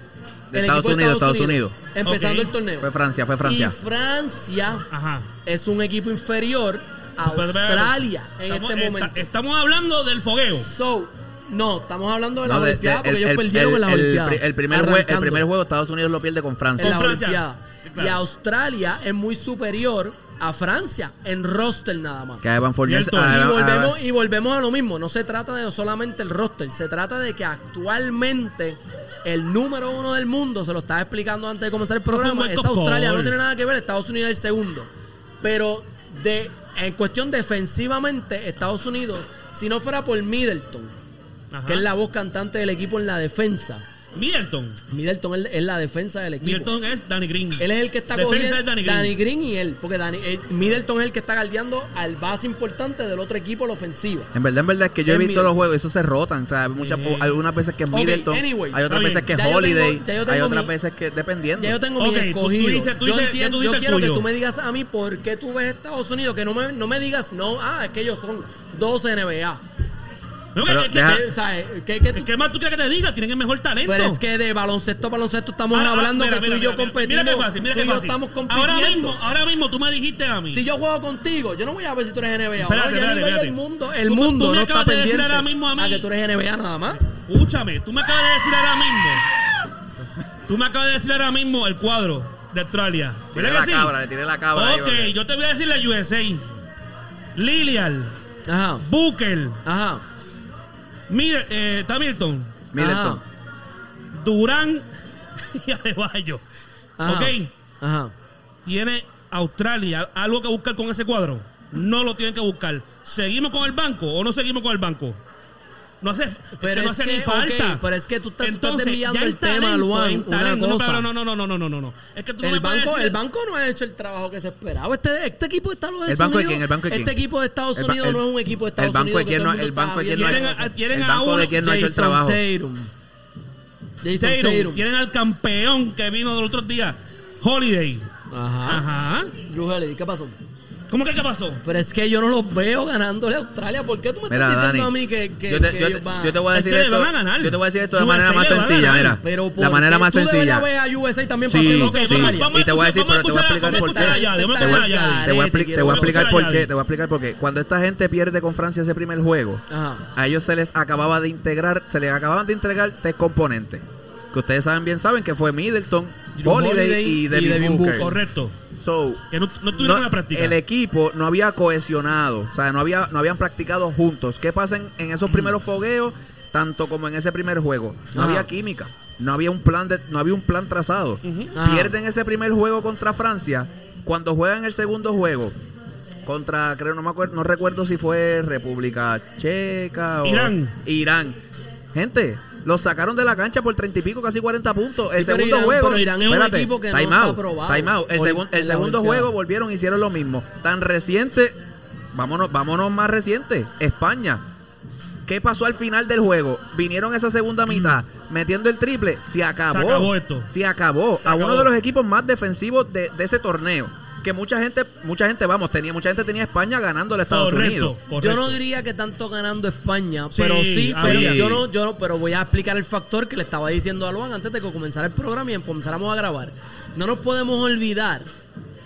[SPEAKER 3] De
[SPEAKER 1] el
[SPEAKER 3] Estados Unidos, Estados Unidos.
[SPEAKER 1] Empezando
[SPEAKER 2] Ok.
[SPEAKER 1] el torneo.
[SPEAKER 3] Fue Francia, fue
[SPEAKER 1] Y
[SPEAKER 3] Francia.
[SPEAKER 1] Francia
[SPEAKER 2] Ajá.
[SPEAKER 1] es un equipo inferior a
[SPEAKER 2] Espérate, espérate.
[SPEAKER 1] Australia en
[SPEAKER 2] Estamos-
[SPEAKER 1] este momento.
[SPEAKER 2] estamos hablando del fogueo.
[SPEAKER 1] So, no, estamos hablando de la
[SPEAKER 3] No, de- de-
[SPEAKER 1] Olimpiada porque
[SPEAKER 3] el-
[SPEAKER 1] ellos
[SPEAKER 3] el-
[SPEAKER 1] perdieron
[SPEAKER 3] el-
[SPEAKER 1] en las
[SPEAKER 3] el-
[SPEAKER 1] Olimpiadas.
[SPEAKER 3] el primer jue- el primer juego Estados Unidos lo pierde con Francia.
[SPEAKER 1] en la
[SPEAKER 2] Francia.
[SPEAKER 1] Olimpiada.
[SPEAKER 2] Claro.
[SPEAKER 1] Y Australia es muy superior a Francia en roster nada más.
[SPEAKER 3] Que a Evan Fournier-
[SPEAKER 2] Cierto.
[SPEAKER 3] a-
[SPEAKER 1] Y
[SPEAKER 3] a-
[SPEAKER 1] volvemos, y volvemos a lo mismo. No se trata de solamente el roster. Se trata de que actualmente el número uno del mundo, se lo estaba explicando antes de comenzar el programa, es. Australia. No tiene nada que ver. Estados Unidos es el segundo. Pero de, en cuestión defensivamente, Estados Unidos, si no fuera por Middleton,
[SPEAKER 2] Ajá.
[SPEAKER 1] que es la voz cantante del equipo en la defensa.
[SPEAKER 2] Middleton.
[SPEAKER 1] Middleton es, es la defensa del equipo.
[SPEAKER 2] Middleton es Danny Green.
[SPEAKER 1] Él es el que está
[SPEAKER 2] Defensa
[SPEAKER 1] cogiendo
[SPEAKER 2] es Danny Green.
[SPEAKER 1] Green y él, porque Danny- eh, Middleton es el que está guardiando al base importante del otro equipo, la ofensiva.
[SPEAKER 3] En verdad, en verdad es que yo he visto
[SPEAKER 1] Middleton.
[SPEAKER 3] los juegos, esos se rotan. O sea, muchas,
[SPEAKER 2] Sí.
[SPEAKER 3] algunas veces que es Middleton,
[SPEAKER 1] anyways.
[SPEAKER 3] hay otras veces que es Holiday,
[SPEAKER 1] tengo-
[SPEAKER 3] hay otras
[SPEAKER 1] mi-
[SPEAKER 3] veces que dependiendo.
[SPEAKER 1] Ya yo tengo
[SPEAKER 2] Ok,
[SPEAKER 1] mi
[SPEAKER 2] tú- tú
[SPEAKER 1] escogido.
[SPEAKER 2] dices- tú
[SPEAKER 1] yo
[SPEAKER 2] dices-
[SPEAKER 1] entiendo,
[SPEAKER 2] el
[SPEAKER 1] quiero que tú me digas a mí por qué tú ves Estados Unidos, que no me, no me digas, no, ah, es que ellos son 12 NBA.
[SPEAKER 3] Pero deja-
[SPEAKER 1] ¿Qué, ¿sabes? ¿Qué- qué tú-
[SPEAKER 2] ¿Qué más tú quieres que te diga? Tienen el mejor talento.
[SPEAKER 1] pero es que de baloncesto a baloncesto estamos
[SPEAKER 2] Ah, ah,
[SPEAKER 1] hablando
[SPEAKER 2] mira,
[SPEAKER 1] que
[SPEAKER 2] mira,
[SPEAKER 1] tú y yo
[SPEAKER 2] mira, mira,
[SPEAKER 1] competimos.
[SPEAKER 2] Mira qué fácil, mira
[SPEAKER 1] tú
[SPEAKER 2] qué
[SPEAKER 1] y yo
[SPEAKER 2] fácil.
[SPEAKER 1] estamos
[SPEAKER 2] Ahora mismo, ahora mismo tú me dijiste a mí.
[SPEAKER 1] Si yo juego contigo, yo no voy a ver si tú eres NBA.
[SPEAKER 2] Espérate,
[SPEAKER 1] ya
[SPEAKER 2] espérate,
[SPEAKER 1] a nivel
[SPEAKER 2] espérate.
[SPEAKER 1] del mundo, el
[SPEAKER 2] Tú- tú
[SPEAKER 1] mundo
[SPEAKER 2] me
[SPEAKER 1] no está
[SPEAKER 2] acabas de decir
[SPEAKER 1] pendiente
[SPEAKER 2] ahora mismo a mí-
[SPEAKER 1] que tú eres NBA nada más.
[SPEAKER 2] Escúchame, tú me acabas de decir ahora mismo. Tú me acabas de decir ahora mismo el cuadro de Australia.
[SPEAKER 3] Tiré
[SPEAKER 2] ¿Verdad
[SPEAKER 3] la
[SPEAKER 2] que sí?
[SPEAKER 3] cabra, le tiré la cabra. ahí,
[SPEAKER 2] Ok,
[SPEAKER 3] porque-
[SPEAKER 2] yo te voy a decir la USA. Lilial,
[SPEAKER 1] Ajá,
[SPEAKER 2] Booker,
[SPEAKER 1] ajá.
[SPEAKER 2] Mid- eh, Hamilton,
[SPEAKER 3] Middleton.
[SPEAKER 1] Ajá.
[SPEAKER 2] Durán y Adebayo.
[SPEAKER 1] Ajá.
[SPEAKER 2] Ok,
[SPEAKER 1] Ajá.
[SPEAKER 2] tiene Australia algo que buscar con ese cuadro. No lo tienen que buscar. ¿Seguimos con el banco o no seguimos con el banco? No hace, es
[SPEAKER 1] Pero
[SPEAKER 2] que no
[SPEAKER 1] es
[SPEAKER 2] hace
[SPEAKER 1] que,
[SPEAKER 2] ni falta.
[SPEAKER 1] pero es que tú estás- tú estás
[SPEAKER 2] Entonces,
[SPEAKER 1] desviando el tema, Luan, una.
[SPEAKER 2] No,
[SPEAKER 1] cosa.
[SPEAKER 2] no, no, no, no, no, no, no, no. Es que tú no
[SPEAKER 1] El
[SPEAKER 2] puedes
[SPEAKER 1] banco,
[SPEAKER 2] decir-
[SPEAKER 1] el banco no ha hecho el trabajo que se esperaba. Este, este equipo de Estados
[SPEAKER 3] ¿El banco de
[SPEAKER 1] Unidos.
[SPEAKER 3] quién? ¿El banco de quién?
[SPEAKER 1] Este equipo de Estados Unidos
[SPEAKER 3] el-
[SPEAKER 1] no es un equipo de
[SPEAKER 3] el
[SPEAKER 1] Estados
[SPEAKER 3] de
[SPEAKER 1] Unidos.
[SPEAKER 3] quién no- el banco de quién no
[SPEAKER 1] viendo.
[SPEAKER 2] Tienen a- tienen
[SPEAKER 3] el banco
[SPEAKER 2] uno-
[SPEAKER 3] de quién no ha hecho el
[SPEAKER 1] Jason
[SPEAKER 3] trabajo.
[SPEAKER 1] Tatum. Jason
[SPEAKER 2] Tatum,
[SPEAKER 1] Tatum.
[SPEAKER 2] Tienen al campeón que vino del otro día, Holiday.
[SPEAKER 1] Ajá.
[SPEAKER 2] Ajá.
[SPEAKER 1] Drew Holiday, ¿qué pasó?
[SPEAKER 2] ¿Cómo que qué pasó?
[SPEAKER 1] Pero es que yo no los veo ganándole a Australia. ¿Por qué tú me
[SPEAKER 3] Mira,
[SPEAKER 1] estás
[SPEAKER 3] Dani,
[SPEAKER 1] diciendo a mí que, que,
[SPEAKER 3] yo, te,
[SPEAKER 1] que
[SPEAKER 3] yo,
[SPEAKER 1] ellos
[SPEAKER 3] te-
[SPEAKER 1] van
[SPEAKER 3] yo te voy a
[SPEAKER 2] Es
[SPEAKER 3] decir
[SPEAKER 2] que
[SPEAKER 3] esto.
[SPEAKER 2] van a ganar.
[SPEAKER 3] Yo te voy a decir esto de
[SPEAKER 2] USA
[SPEAKER 3] manera más sencilla, mira.
[SPEAKER 1] Pero ¿por
[SPEAKER 3] La manera más
[SPEAKER 1] tú
[SPEAKER 3] sencilla.
[SPEAKER 1] a USA también
[SPEAKER 3] Sí, sí.
[SPEAKER 2] Vamos a
[SPEAKER 3] Y te voy a decir, pero te voy a explicar por qué.
[SPEAKER 1] Te
[SPEAKER 3] voy, a- explicar por qué. Te voy a explicar por qué. Cuando esta gente pierde con Francia ese primer juego, a ellos se les acababa de integrar, se les acababan de integrar tres componentes. Que ustedes saben bien, saben que fue Middleton, Holiday, y Devin. Booker.
[SPEAKER 2] Correcto.
[SPEAKER 3] So,
[SPEAKER 2] Que no, no estuvieron en
[SPEAKER 3] no-
[SPEAKER 2] la práctica.
[SPEAKER 3] el equipo no había cohesionado, o sea, no había no habían practicado juntos. ¿Qué pasa en, en esos primeros fogueos, tanto como en ese primer juego? No
[SPEAKER 1] Ajá.
[SPEAKER 3] había química, no había un plan de, no había un plan trazado. Pierden ese primer juego contra Francia, cuando juegan el segundo juego contra creo no me acuerdo, no recuerdo si fue República Checa o
[SPEAKER 2] Irán.
[SPEAKER 3] Irán. Gente, los sacaron de la cancha por 30 y pico, casi 40 puntos.
[SPEAKER 1] Sí,
[SPEAKER 3] el
[SPEAKER 1] pero
[SPEAKER 3] segundo
[SPEAKER 1] Irán-
[SPEAKER 3] juego.
[SPEAKER 1] pero Irán es un
[SPEAKER 3] espérate,
[SPEAKER 1] equipo que no está aprobado.
[SPEAKER 3] El, segun- el segundo
[SPEAKER 1] Olimpiada.
[SPEAKER 3] juego volvieron y hicieron lo mismo. Tan reciente, vámonos, vámonos más reciente. España. ¿Qué pasó al final del juego? Vinieron esa segunda mitad metiendo el triple. Se acabó.
[SPEAKER 2] Se acabó esto.
[SPEAKER 3] Se acabó.
[SPEAKER 2] Se
[SPEAKER 3] a uno de los equipos más defensivos de, de ese torneo. Que mucha gente, mucha gente, vamos, tenía, mucha gente tenía España ganándole a Estados Unidos.
[SPEAKER 2] Correcto.
[SPEAKER 1] Yo no diría que tanto ganando España,
[SPEAKER 2] Sí,
[SPEAKER 1] pero sí, pero yo no, yo no, pero voy a explicar el factor que le estaba diciendo a Luan antes de que comenzara el programa y comenzáramos a grabar. No nos podemos olvidar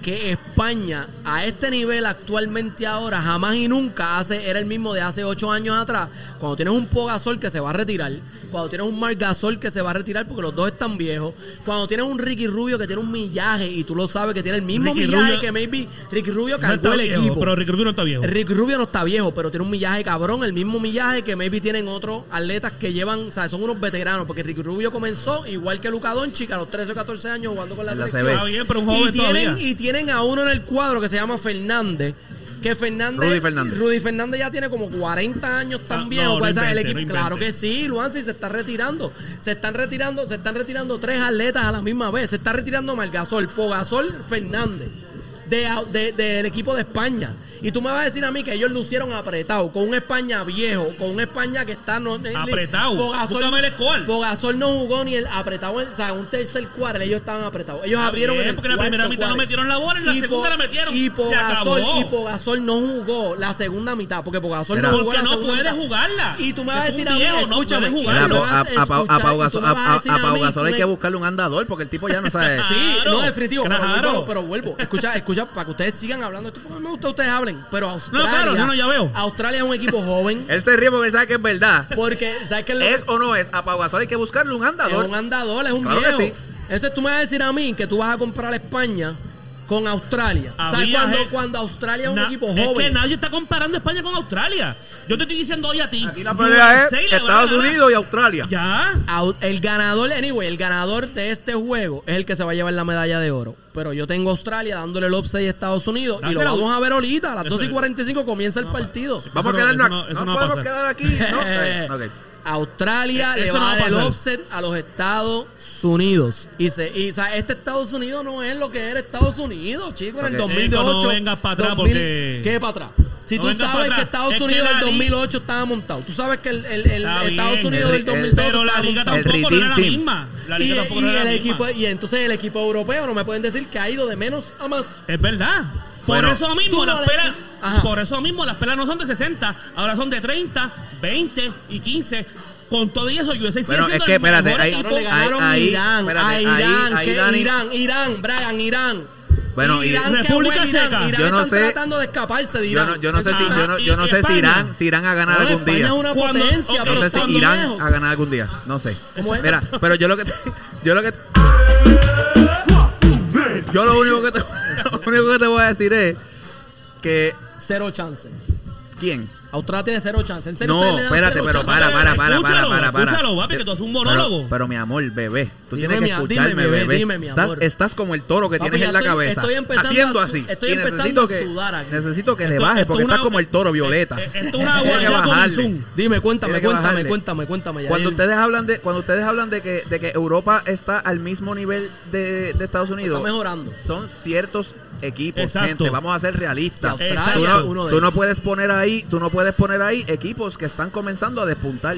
[SPEAKER 1] que España a este nivel actualmente ahora jamás y nunca hace era el mismo de hace ocho años atrás. Cuando tienes un Pogasol que se va a retirar, cuando tienes un Marc Gasol que se va a retirar porque los dos están viejos, cuando tienes un Ricky Rubio que tiene un millaje y tú lo sabes que tiene el mismo
[SPEAKER 2] Ricky
[SPEAKER 1] millaje
[SPEAKER 2] Rubio-
[SPEAKER 1] que maybe Ricky Rubio
[SPEAKER 2] No
[SPEAKER 1] cargó
[SPEAKER 2] está
[SPEAKER 1] el
[SPEAKER 2] viejo,
[SPEAKER 1] equipo.
[SPEAKER 2] pero Ricky Rubio no está viejo.
[SPEAKER 1] Ricky Rubio no está viejo, pero tiene un millaje cabrón, el mismo millaje que maybe tienen otros atletas que llevan, o sea, son unos veteranos, porque Ricky Rubio comenzó igual que Luca Doncic a los 13 o 14 años jugando con la
[SPEAKER 3] la
[SPEAKER 1] selección.
[SPEAKER 3] CB.
[SPEAKER 2] Está bien, pero un joven
[SPEAKER 1] y tienen,
[SPEAKER 2] todavía.
[SPEAKER 1] y tienen a uno en el cuadro que se llama Fernández. Que Fernández,
[SPEAKER 3] Rudy Fernández.
[SPEAKER 1] Rudy Fernández ya tiene como 40 años
[SPEAKER 2] Ah,
[SPEAKER 1] también.
[SPEAKER 2] no, no invente,
[SPEAKER 1] equipo-
[SPEAKER 2] no
[SPEAKER 1] claro que sí, Luanzi se está retirando. Se están retirando, se están retirando tres atletas a la misma vez. Se está retirando Margasol, Pogasol, Fernández. De, de- del equipo de España. Y tú me vas a decir a mí que ellos lucieron apretado, con un España viejo, con un España que está no,
[SPEAKER 2] Apretado.
[SPEAKER 1] Pogasol,
[SPEAKER 2] Búscame el score.
[SPEAKER 1] Pogasol no jugó ni el apretado, o sea, un tercer cuarto, ellos estaban apretados. Ellos
[SPEAKER 2] Está
[SPEAKER 1] abrieron
[SPEAKER 2] bien,
[SPEAKER 1] en el
[SPEAKER 2] porque en la primera
[SPEAKER 1] cuarto
[SPEAKER 2] mitad no metieron la bola, en la
[SPEAKER 1] Y
[SPEAKER 2] segunda
[SPEAKER 1] Po-
[SPEAKER 2] la metieron.
[SPEAKER 1] Y
[SPEAKER 2] acabó.
[SPEAKER 1] y Pogasol no jugó la segunda mitad, porque Pogasol
[SPEAKER 3] Mira.
[SPEAKER 1] no jugó
[SPEAKER 2] Porque
[SPEAKER 1] la
[SPEAKER 2] no
[SPEAKER 1] segunda
[SPEAKER 2] puede
[SPEAKER 1] mitad.
[SPEAKER 2] jugarla.
[SPEAKER 1] Y tú me vas a decir a mí, escúchame,
[SPEAKER 3] a, Gasol hay que buscarle un andador porque el tipo ya no sabe.
[SPEAKER 1] Sí,
[SPEAKER 2] Claro.
[SPEAKER 1] no, definitivo. Pero
[SPEAKER 2] Claro.
[SPEAKER 1] vuelvo, pero vuelvo. Escucha, escucha, para que ustedes sigan hablando. Esto me gusta que ustedes hablen. Pero Australia.
[SPEAKER 2] claro, no, no, ya veo.
[SPEAKER 1] Australia es un equipo joven.
[SPEAKER 3] Él se ríe porque él sabe que es verdad.
[SPEAKER 1] Porque, ¿sabes qué? es lo-
[SPEAKER 3] ¿Es o no es? A Pau Gasol hay que buscarle un
[SPEAKER 1] Es
[SPEAKER 3] andador.
[SPEAKER 1] un andador, es un
[SPEAKER 3] Claro que
[SPEAKER 1] viejo.
[SPEAKER 3] sí.
[SPEAKER 1] Entonces tú me vas a decir a mí que tú vas a comprar a España con Australia. ¿Sabes
[SPEAKER 2] Había
[SPEAKER 1] cuando, cuando Australia es un
[SPEAKER 2] Na-
[SPEAKER 1] equipo
[SPEAKER 2] Es que
[SPEAKER 1] joven?
[SPEAKER 2] nadie está comparando España con Australia. Yo te estoy diciendo hoy a ti.
[SPEAKER 3] Aquí la pelea es
[SPEAKER 2] USA le va a
[SPEAKER 3] Estados
[SPEAKER 2] ganar.
[SPEAKER 3] Unidos y Australia.
[SPEAKER 2] Ya.
[SPEAKER 1] Au- El ganador, anyway, el ganador de este juego es el que se va a llevar la medalla de oro. Pero yo tengo a Australia dándole el offside a Estados Unidos y lo
[SPEAKER 2] Dásela.
[SPEAKER 1] vamos a ver ahorita. A las
[SPEAKER 2] Eso
[SPEAKER 1] 2 y
[SPEAKER 2] es.
[SPEAKER 1] 45 comienza el partido.
[SPEAKER 3] Vamos
[SPEAKER 2] Eso
[SPEAKER 3] a
[SPEAKER 2] no-
[SPEAKER 3] quedarnos
[SPEAKER 2] eso no-
[SPEAKER 3] aquí.
[SPEAKER 2] eso
[SPEAKER 3] No,
[SPEAKER 2] no va a
[SPEAKER 3] podemos
[SPEAKER 2] pasar.
[SPEAKER 3] quedar aquí. No, ok.
[SPEAKER 1] Australia
[SPEAKER 2] Eh,
[SPEAKER 1] le
[SPEAKER 2] eso
[SPEAKER 1] va
[SPEAKER 2] no
[SPEAKER 1] a
[SPEAKER 2] va a
[SPEAKER 1] dar el offset a los Estados Unidos. Y, se, y o sea, este Estados Unidos no es lo que era Estados Unidos, chicos, en el
[SPEAKER 3] Ok.
[SPEAKER 1] 2008.
[SPEAKER 2] no vengas para atrás
[SPEAKER 1] 2000,
[SPEAKER 2] porque-
[SPEAKER 1] ¿Qué para atrás? Si
[SPEAKER 2] No
[SPEAKER 1] tú sabes que. Estados
[SPEAKER 2] Es
[SPEAKER 1] Unidos
[SPEAKER 2] la
[SPEAKER 1] del
[SPEAKER 2] li-
[SPEAKER 1] 2008 estaba montado. Tú sabes que el, el- el Estados
[SPEAKER 2] bien,
[SPEAKER 1] Unidos
[SPEAKER 3] el-
[SPEAKER 1] del
[SPEAKER 3] el-
[SPEAKER 1] 2012
[SPEAKER 2] Pero la liga tampoco no era la misma. La
[SPEAKER 1] Y,
[SPEAKER 2] liga tampoco no
[SPEAKER 1] y
[SPEAKER 2] era la
[SPEAKER 1] el
[SPEAKER 2] misma.
[SPEAKER 1] equipo, y entonces el equipo europeo no me pueden decir que ha ido de menos a más.
[SPEAKER 2] Es verdad. Por
[SPEAKER 3] Bueno,
[SPEAKER 2] eso mismo
[SPEAKER 1] no
[SPEAKER 2] las
[SPEAKER 1] le-
[SPEAKER 2] pelas,
[SPEAKER 1] Ajá.
[SPEAKER 2] por eso mismo las pelas no son de 60, ahora son de 30, 20 y 15. Con todo y eso, USA
[SPEAKER 3] Bueno, es que, espérate, ahí- ahí-
[SPEAKER 1] Irán,
[SPEAKER 3] espérate,
[SPEAKER 1] a Irán,
[SPEAKER 3] ahí Dani-
[SPEAKER 1] Irán, Irán, Brian, Irán.
[SPEAKER 3] Bueno,
[SPEAKER 1] Irán,
[SPEAKER 2] República
[SPEAKER 1] Irán.
[SPEAKER 2] Checa.
[SPEAKER 1] Irán
[SPEAKER 3] Yo no
[SPEAKER 1] están
[SPEAKER 3] sé-
[SPEAKER 1] tratando de escaparse de
[SPEAKER 3] Yo
[SPEAKER 1] Irán.
[SPEAKER 3] no, yo no sé si, yo no, yo no sé si. Irán, si Irán a ganar
[SPEAKER 1] No,
[SPEAKER 3] algún día.
[SPEAKER 1] es una
[SPEAKER 2] Cuando-
[SPEAKER 1] potencia,
[SPEAKER 3] No sé si Irán
[SPEAKER 1] lejos.
[SPEAKER 3] a ganar algún día. No sé. Mira, pero yo lo que te- yo lo que yo lo único que te, lo único que te voy a decir es que
[SPEAKER 1] Cero chance.
[SPEAKER 3] quién
[SPEAKER 1] Australia tiene cero chance. ¿En serio
[SPEAKER 3] No,
[SPEAKER 1] ustedes le dan
[SPEAKER 3] espérate,
[SPEAKER 1] cero
[SPEAKER 3] pero
[SPEAKER 1] chance?
[SPEAKER 3] para, para, para,
[SPEAKER 2] Escúchalo,
[SPEAKER 3] para, para, para.
[SPEAKER 2] escúchalo, papi, que tú haces un monólogo.
[SPEAKER 3] Pero, mi amor, bebé, tú
[SPEAKER 1] Dime,
[SPEAKER 3] tienes
[SPEAKER 1] mi
[SPEAKER 3] que escucharme,
[SPEAKER 1] dime, bebé,
[SPEAKER 3] bebé.
[SPEAKER 1] dime, mi amor.
[SPEAKER 3] estás como el toro que
[SPEAKER 1] Papi,
[SPEAKER 3] tienes
[SPEAKER 1] ya
[SPEAKER 3] en la
[SPEAKER 1] estoy-
[SPEAKER 3] cabeza.
[SPEAKER 1] estoy empezando
[SPEAKER 3] haciendo
[SPEAKER 1] a
[SPEAKER 3] así.
[SPEAKER 1] estoy
[SPEAKER 3] Y
[SPEAKER 1] empezando
[SPEAKER 3] necesito
[SPEAKER 1] a
[SPEAKER 3] que,
[SPEAKER 1] sudar aquí.
[SPEAKER 3] necesito que le
[SPEAKER 2] Esto-
[SPEAKER 3] bajes
[SPEAKER 2] esto
[SPEAKER 3] porque
[SPEAKER 2] una-
[SPEAKER 3] estás como el toro violeta.
[SPEAKER 2] Eh, eh, Esto es una
[SPEAKER 3] Tiene que
[SPEAKER 2] guardia con
[SPEAKER 3] bajarle.
[SPEAKER 2] Zoom.
[SPEAKER 1] Dime, cuéntame,
[SPEAKER 3] Tiene que
[SPEAKER 1] cuéntame,
[SPEAKER 3] bajarle.
[SPEAKER 1] cuéntame, cuéntame.
[SPEAKER 3] Cuando ustedes hablan de cuando ustedes hablan de que, de que Europa está al mismo nivel de, de Estados Unidos,
[SPEAKER 1] Está mejorando.
[SPEAKER 3] son ciertos equipos,
[SPEAKER 2] Exacto.
[SPEAKER 3] gente. Vamos a ser realistas. Tú no,
[SPEAKER 1] uno de
[SPEAKER 3] tú no
[SPEAKER 1] ellos.
[SPEAKER 3] puedes poner ahí, tú no puedes poner ahí equipos que están comenzando a despuntar.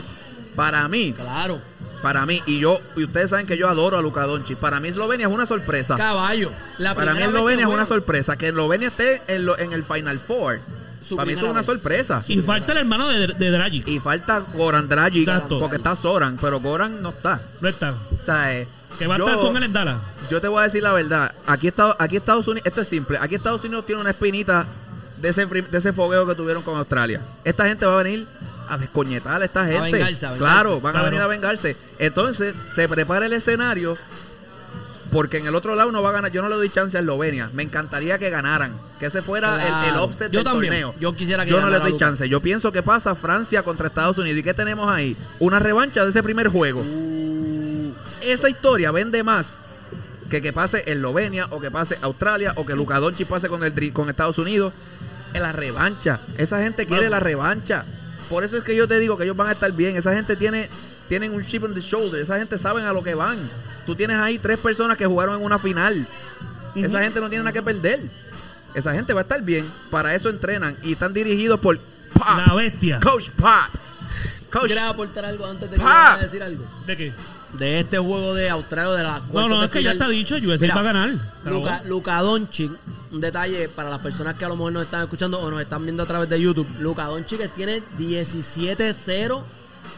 [SPEAKER 3] Para mí,
[SPEAKER 1] Claro.
[SPEAKER 3] para mí y yo y ustedes saben que yo adoro a Luka Doncic. Para mí Eslovenia es una sorpresa.
[SPEAKER 1] Caballo. La
[SPEAKER 3] Para mí Eslovenia es una sorpresa. Que Eslovenia esté en, lo- en el Final Four.
[SPEAKER 1] Su
[SPEAKER 3] Para mí eso es una
[SPEAKER 1] vez.
[SPEAKER 3] sorpresa.
[SPEAKER 2] Y falta el hermano de, de Dragic.
[SPEAKER 3] Y falta Goran Dragic
[SPEAKER 2] Exacto.
[SPEAKER 3] porque está Soran, pero Goran no está.
[SPEAKER 2] No está.
[SPEAKER 3] O sea, eh,
[SPEAKER 2] Que va a
[SPEAKER 3] yo-
[SPEAKER 2] estar con él en Dallas.
[SPEAKER 3] Yo te voy a decir la verdad. Aquí, está, aquí Estados Unidos, esto es simple. Aquí Estados Unidos tiene una espinita de ese, de ese fogueo que tuvieron con Australia. Esta gente va a venir a descoñetar a esta gente.
[SPEAKER 1] vengarse, a vengarse.
[SPEAKER 3] Claro, van a
[SPEAKER 2] Claro.
[SPEAKER 3] venir a vengarse. Entonces, se prepara el escenario. Porque en el otro lado no va a ganar. Yo no le doy chance a Eslovenia. Me encantaría que ganaran. Que ese fuera el- el,
[SPEAKER 1] Claro.
[SPEAKER 3] offset
[SPEAKER 1] Yo
[SPEAKER 3] del
[SPEAKER 1] también.
[SPEAKER 3] torneo.
[SPEAKER 1] Yo quisiera que
[SPEAKER 3] Yo no les doy chance. Yo pienso que pasa Francia contra Estados Unidos. ¿Y qué tenemos ahí? Una revancha de ese primer juego. Esa historia vende más que que pase Eslovenia o que pase Australia o que Luka Doncic pase con el con Estados Unidos. En la revancha. Esa gente quiere
[SPEAKER 2] Vamos.
[SPEAKER 3] la revancha. Por eso es que yo te digo que ellos van a estar bien. Esa gente tiene tienen un chip on the shoulder. Esa gente saben a lo que van. Tú tienes ahí tres personas que jugaron en una final. Esa gente no tiene nada que perder. Esa gente va a estar bien. Para eso entrenan y están dirigidos por Pop.
[SPEAKER 2] La bestia.
[SPEAKER 3] Coach Pop. Coach
[SPEAKER 1] ¿Quieres aportar algo antes de que vayas a decir algo?
[SPEAKER 2] ¿De qué?
[SPEAKER 1] De este juego de Australia de las
[SPEAKER 2] No, no, es que ya está dicho. USA
[SPEAKER 1] Mira,
[SPEAKER 2] va a ganar.
[SPEAKER 1] Luca, Doncic, un detalle para las personas que a lo mejor nos están escuchando o nos están viendo a través de YouTube. Luka Doncic tiene 17-0